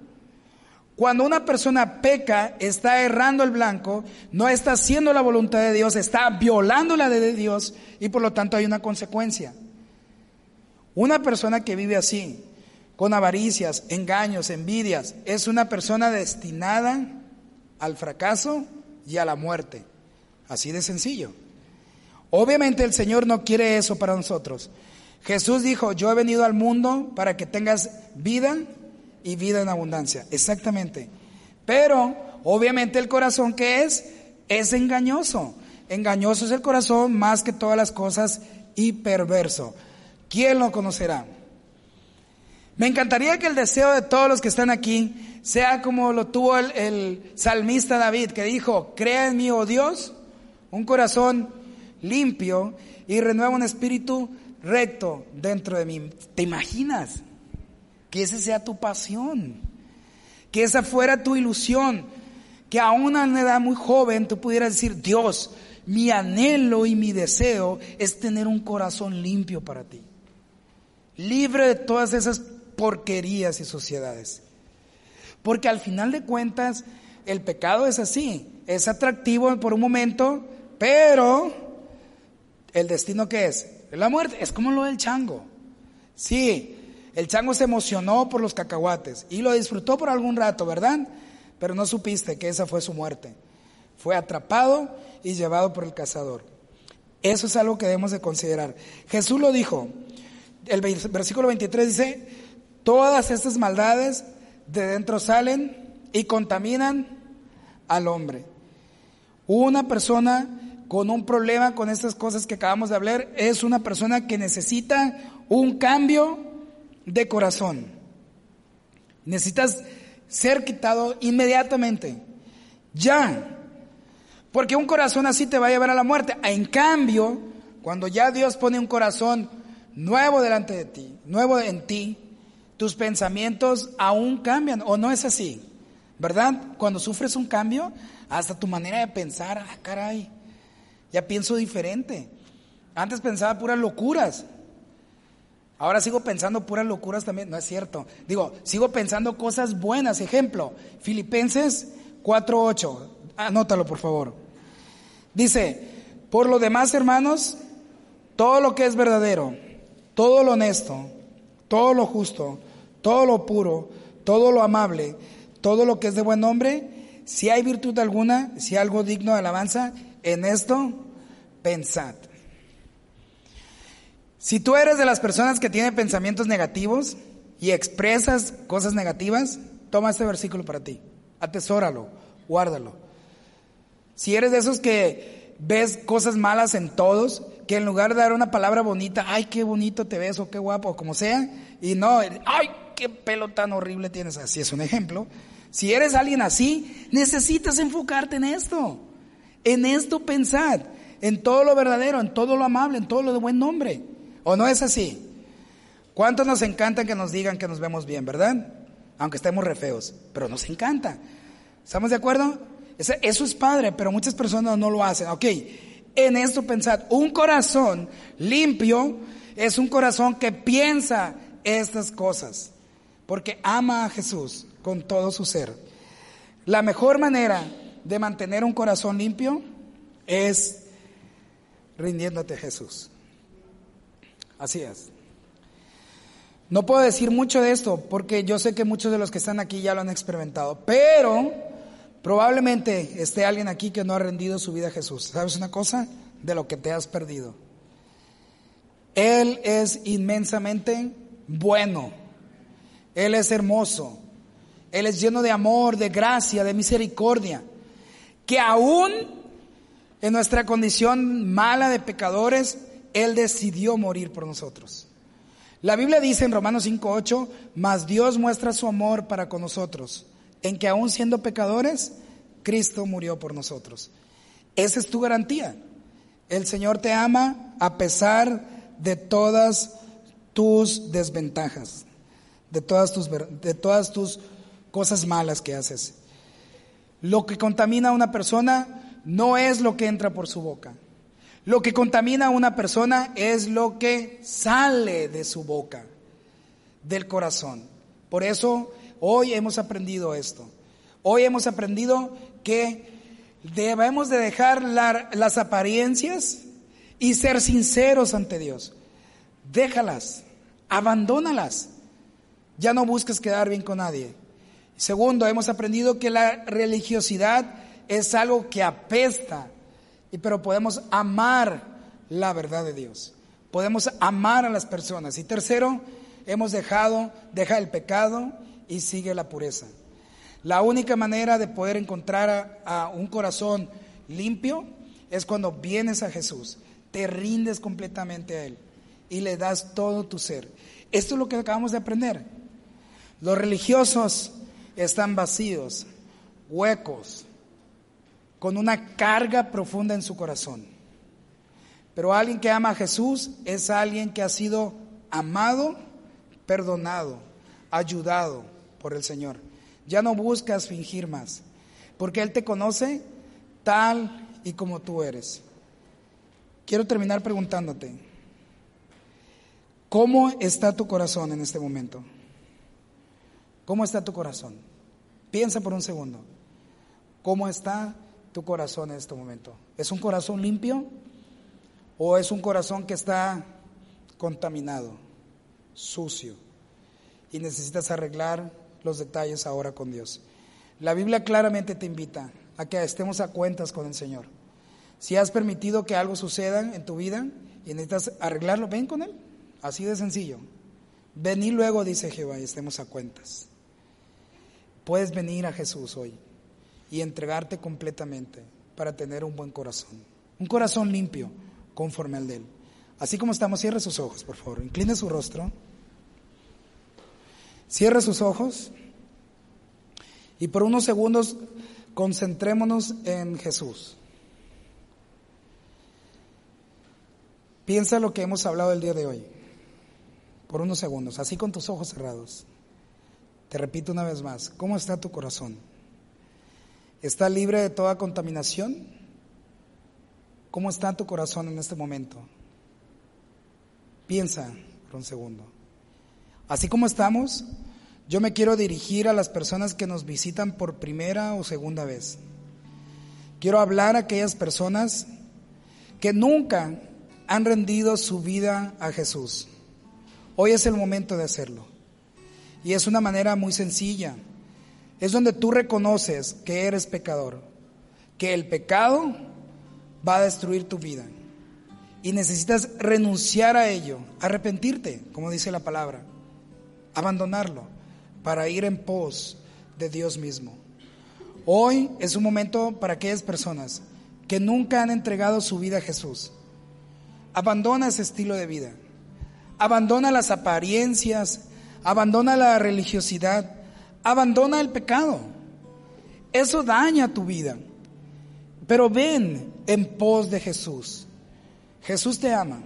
Cuando una persona peca, está errando el blanco, no está haciendo la voluntad de Dios, está violando la de Dios y por lo tanto hay una consecuencia. Una persona que vive así, con avaricias, engaños, envidias, es una persona destinada al fracaso y a la muerte. Así de sencillo. Obviamente el Señor no quiere eso para nosotros. Jesús dijo, yo he venido al mundo para que tengas vida y vida en abundancia. Exactamente. Pero obviamente el corazón que es es engañoso. Engañoso es el corazón más que todas las cosas y perverso. ¿Quién lo conocerá? Me encantaría que el deseo de todos los que están aquí sea como lo tuvo el, el salmista David, que dijo, crea en mí, oh Dios, un corazón limpio y renueva un espíritu recto dentro de mí. ¿Te imaginas? Que esa sea tu pasión, que esa fuera tu ilusión, que a una edad muy joven tú pudieras decir, Dios, mi anhelo y mi deseo es tener un corazón limpio para ti, libre de todas esas porquerías y sociedades. Porque al final de cuentas, el pecado es así, es atractivo por un momento, pero el destino que es? La muerte, es como lo del chango. Sí, el chango se emocionó por los cacahuates y lo disfrutó por algún rato, ¿verdad? Pero no supiste que esa fue su muerte. Fue atrapado y llevado por el cazador. Eso es algo que debemos de considerar. Jesús lo dijo, el versículo 23 dice, todas estas maldades de dentro salen y contaminan al hombre. Una persona con un problema con estas cosas que acabamos de hablar es una persona que necesita un cambio de corazón. Necesitas ser quitado inmediatamente. Ya. Porque un corazón así te va a llevar a la muerte. En cambio, cuando ya Dios pone un corazón nuevo delante de ti, nuevo en ti, tus pensamientos aún cambian. ¿O no es así? ¿Verdad? Cuando sufres un cambio, hasta tu manera de pensar, ah, caray, ya pienso diferente. Antes pensaba puras locuras. Ahora sigo pensando puras locuras también. No es cierto. Digo, sigo pensando cosas buenas. Ejemplo, Filipenses 4.8. Anótalo, por favor. Dice, por lo demás, hermanos, todo lo que es verdadero, todo lo honesto, todo lo justo, todo lo puro, todo lo amable, todo lo que es de buen nombre, si hay virtud alguna, si algo digno de alabanza, en esto pensad. Si tú eres de las personas que tienen pensamientos negativos y expresas cosas negativas, toma este versículo para ti, atesóralo, guárdalo. Si eres de esos que ves cosas malas en todos, que en lugar de dar una palabra bonita, ay, qué bonito te ves o qué guapo, o como sea, y no, ay, qué pelo tan horrible tienes, así es un ejemplo. Si eres alguien así, necesitas enfocarte en esto, en esto pensar, en todo lo verdadero, en todo lo amable, en todo lo de buen nombre. ¿O no es así? ¿Cuántos nos encanta que nos digan que nos vemos bien, verdad? Aunque estemos re feos, pero nos encanta. ¿Estamos de acuerdo? Eso es padre, pero muchas personas no lo hacen. Ok, en esto pensad, un corazón limpio es un corazón que piensa estas cosas, porque ama a Jesús con todo su ser. La mejor manera de mantener un corazón limpio es rindiéndote a Jesús. Así es. No puedo decir mucho de esto porque yo sé que muchos de los que están aquí ya lo han experimentado, pero probablemente esté alguien aquí que no ha rendido su vida a Jesús. ¿Sabes una cosa? De lo que te has perdido. Él es inmensamente bueno. Él es hermoso. Él es lleno de amor, de gracia, de misericordia. Que aún en nuestra condición mala de pecadores, Él decidió morir por nosotros. La Biblia dice en Romanos 5.8, mas Dios muestra su amor para con nosotros, en que aún siendo pecadores, Cristo murió por nosotros. Esa es tu garantía. El Señor te ama a pesar de todas tus desventajas, de todas tus, de todas tus cosas malas que haces. Lo que contamina a una persona no es lo que entra por su boca. Lo que contamina a una persona es lo que sale de su boca, del corazón. Por eso hoy hemos aprendido esto. Hoy hemos aprendido que debemos de dejar las apariencias y ser sinceros ante Dios. Déjalas, abandónalas. Ya no busques quedar bien con nadie. Segundo, hemos aprendido que la religiosidad es algo que apesta, pero podemos amar la verdad de Dios. Podemos amar a las personas. Y tercero, hemos dejado, deja el pecado y sigue la pureza. La única manera de poder encontrar a, a un corazón limpio es cuando vienes a Jesús, te rindes completamente a Él y le das todo tu ser. Esto es lo que acabamos de aprender. Los religiosos están vacíos, huecos, con una carga profunda en su corazón. Pero alguien que ama a Jesús es alguien que ha sido amado, perdonado, ayudado por el Señor. Ya no buscas fingir más, porque Él te conoce tal y como tú eres. Quiero terminar preguntándote, ¿cómo está tu corazón en este momento? ¿Cómo está tu corazón? Piensa por un segundo. ¿Cómo está tu corazón en este momento? ¿Es un corazón limpio o es un corazón que está contaminado, sucio y necesitas arreglar los detalles ahora con Dios? La Biblia claramente te invita a que estemos a cuentas con el Señor. Si has permitido que algo suceda en tu vida y necesitas arreglarlo, ven con Él, Así de sencillo. Vení luego, dice Jehová, y estemos a cuentas. Puedes venir a Jesús hoy y entregarte completamente para tener un buen corazón. Un corazón limpio, conforme al de Él. Así como estamos, cierre sus ojos, por favor. Incline su rostro. Cierre sus ojos. Y por unos segundos concentrémonos en Jesús. Piensa lo que hemos hablado el día de hoy. Por unos segundos, así con tus ojos cerrados. Te repito una vez más, ¿cómo está tu corazón? ¿Está libre de toda contaminación? ¿Cómo está tu corazón en este momento? Piensa por un segundo. Así como estamos, yo me quiero dirigir a las personas que nos visitan por primera o segunda vez. Quiero hablar a aquellas personas que nunca han rendido su vida a Jesús. Hoy es el momento de hacerlo. Y es una manera muy sencilla es donde tú reconoces que eres pecador, que el pecado va a destruir tu vida y necesitas renunciar a ello, arrepentirte, como dice la palabra, abandonarlo para ir en pos de Dios mismo. Hoy es un momento para aquellas personas que nunca han entregado su vida a Jesús. Abandona ese estilo de vida. Abandona las apariencias, abandona la religiosidad, Abandona el pecado. Eso daña tu vida. Pero ven en pos de Jesús. Jesús te ama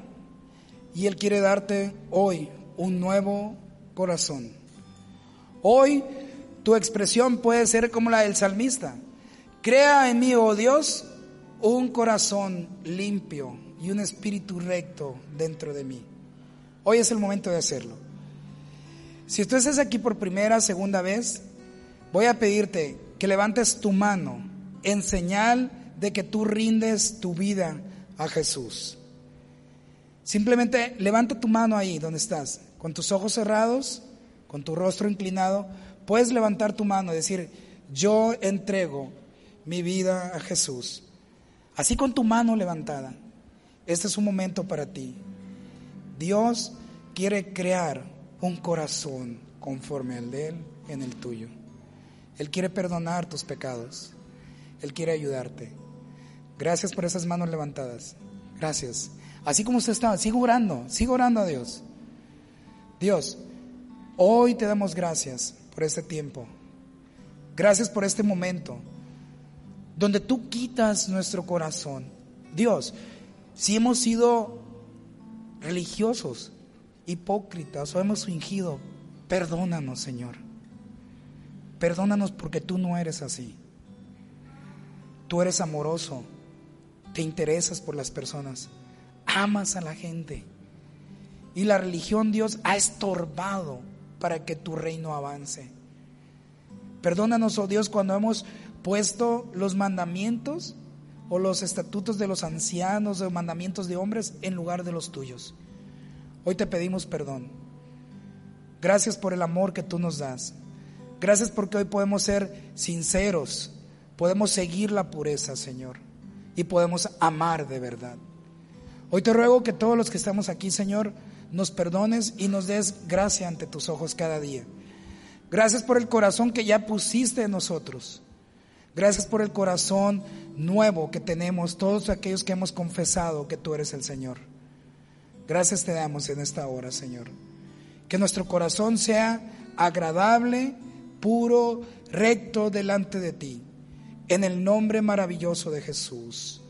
y Él quiere darte hoy un nuevo corazón. Hoy tu expresión puede ser como la del salmista. Crea en mí, oh Dios, un corazón limpio y un espíritu recto dentro de mí. Hoy es el momento de hacerlo. Si tú estás aquí por primera, segunda vez, voy a pedirte que levantes tu mano en señal de que tú rindes tu vida a Jesús. Simplemente levanta tu mano ahí donde estás, con tus ojos cerrados, con tu rostro inclinado. Puedes levantar tu mano y decir, yo entrego mi vida a Jesús. Así con tu mano levantada. Este es un momento para ti. Dios quiere crear un corazón conforme al de Él en el tuyo. Él quiere perdonar tus pecados. Él quiere ayudarte. Gracias por esas manos levantadas. Gracias. Así como usted está, sigo orando, sigo orando a Dios. Dios, hoy te damos gracias por este tiempo. Gracias por este momento donde tú quitas nuestro corazón. Dios, si hemos sido religiosos, hipócritas o hemos fingido, perdónanos, Señor. Perdónanos porque tú no eres así. Tú eres amoroso, te interesas por las personas, amas a la gente. Y la religión, Dios, ha estorbado para que tu reino avance. Perdónanos, oh Dios, cuando hemos puesto los mandamientos o los estatutos de los ancianos o mandamientos de hombres en lugar de los tuyos. Hoy te pedimos perdón. Gracias por el amor que tú nos das. Gracias porque hoy podemos ser sinceros, podemos seguir la pureza, Señor, y podemos amar de verdad. Hoy te ruego que todos los que estamos aquí, Señor, nos perdones y nos des gracia ante tus ojos cada día. Gracias por el corazón que ya pusiste en nosotros. Gracias por el corazón nuevo que tenemos todos aquellos que hemos confesado que tú eres el Señor. Gracias te damos en esta hora, Señor. Que nuestro corazón sea agradable, puro, recto delante de ti. En el nombre maravilloso de Jesús.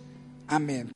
Amén.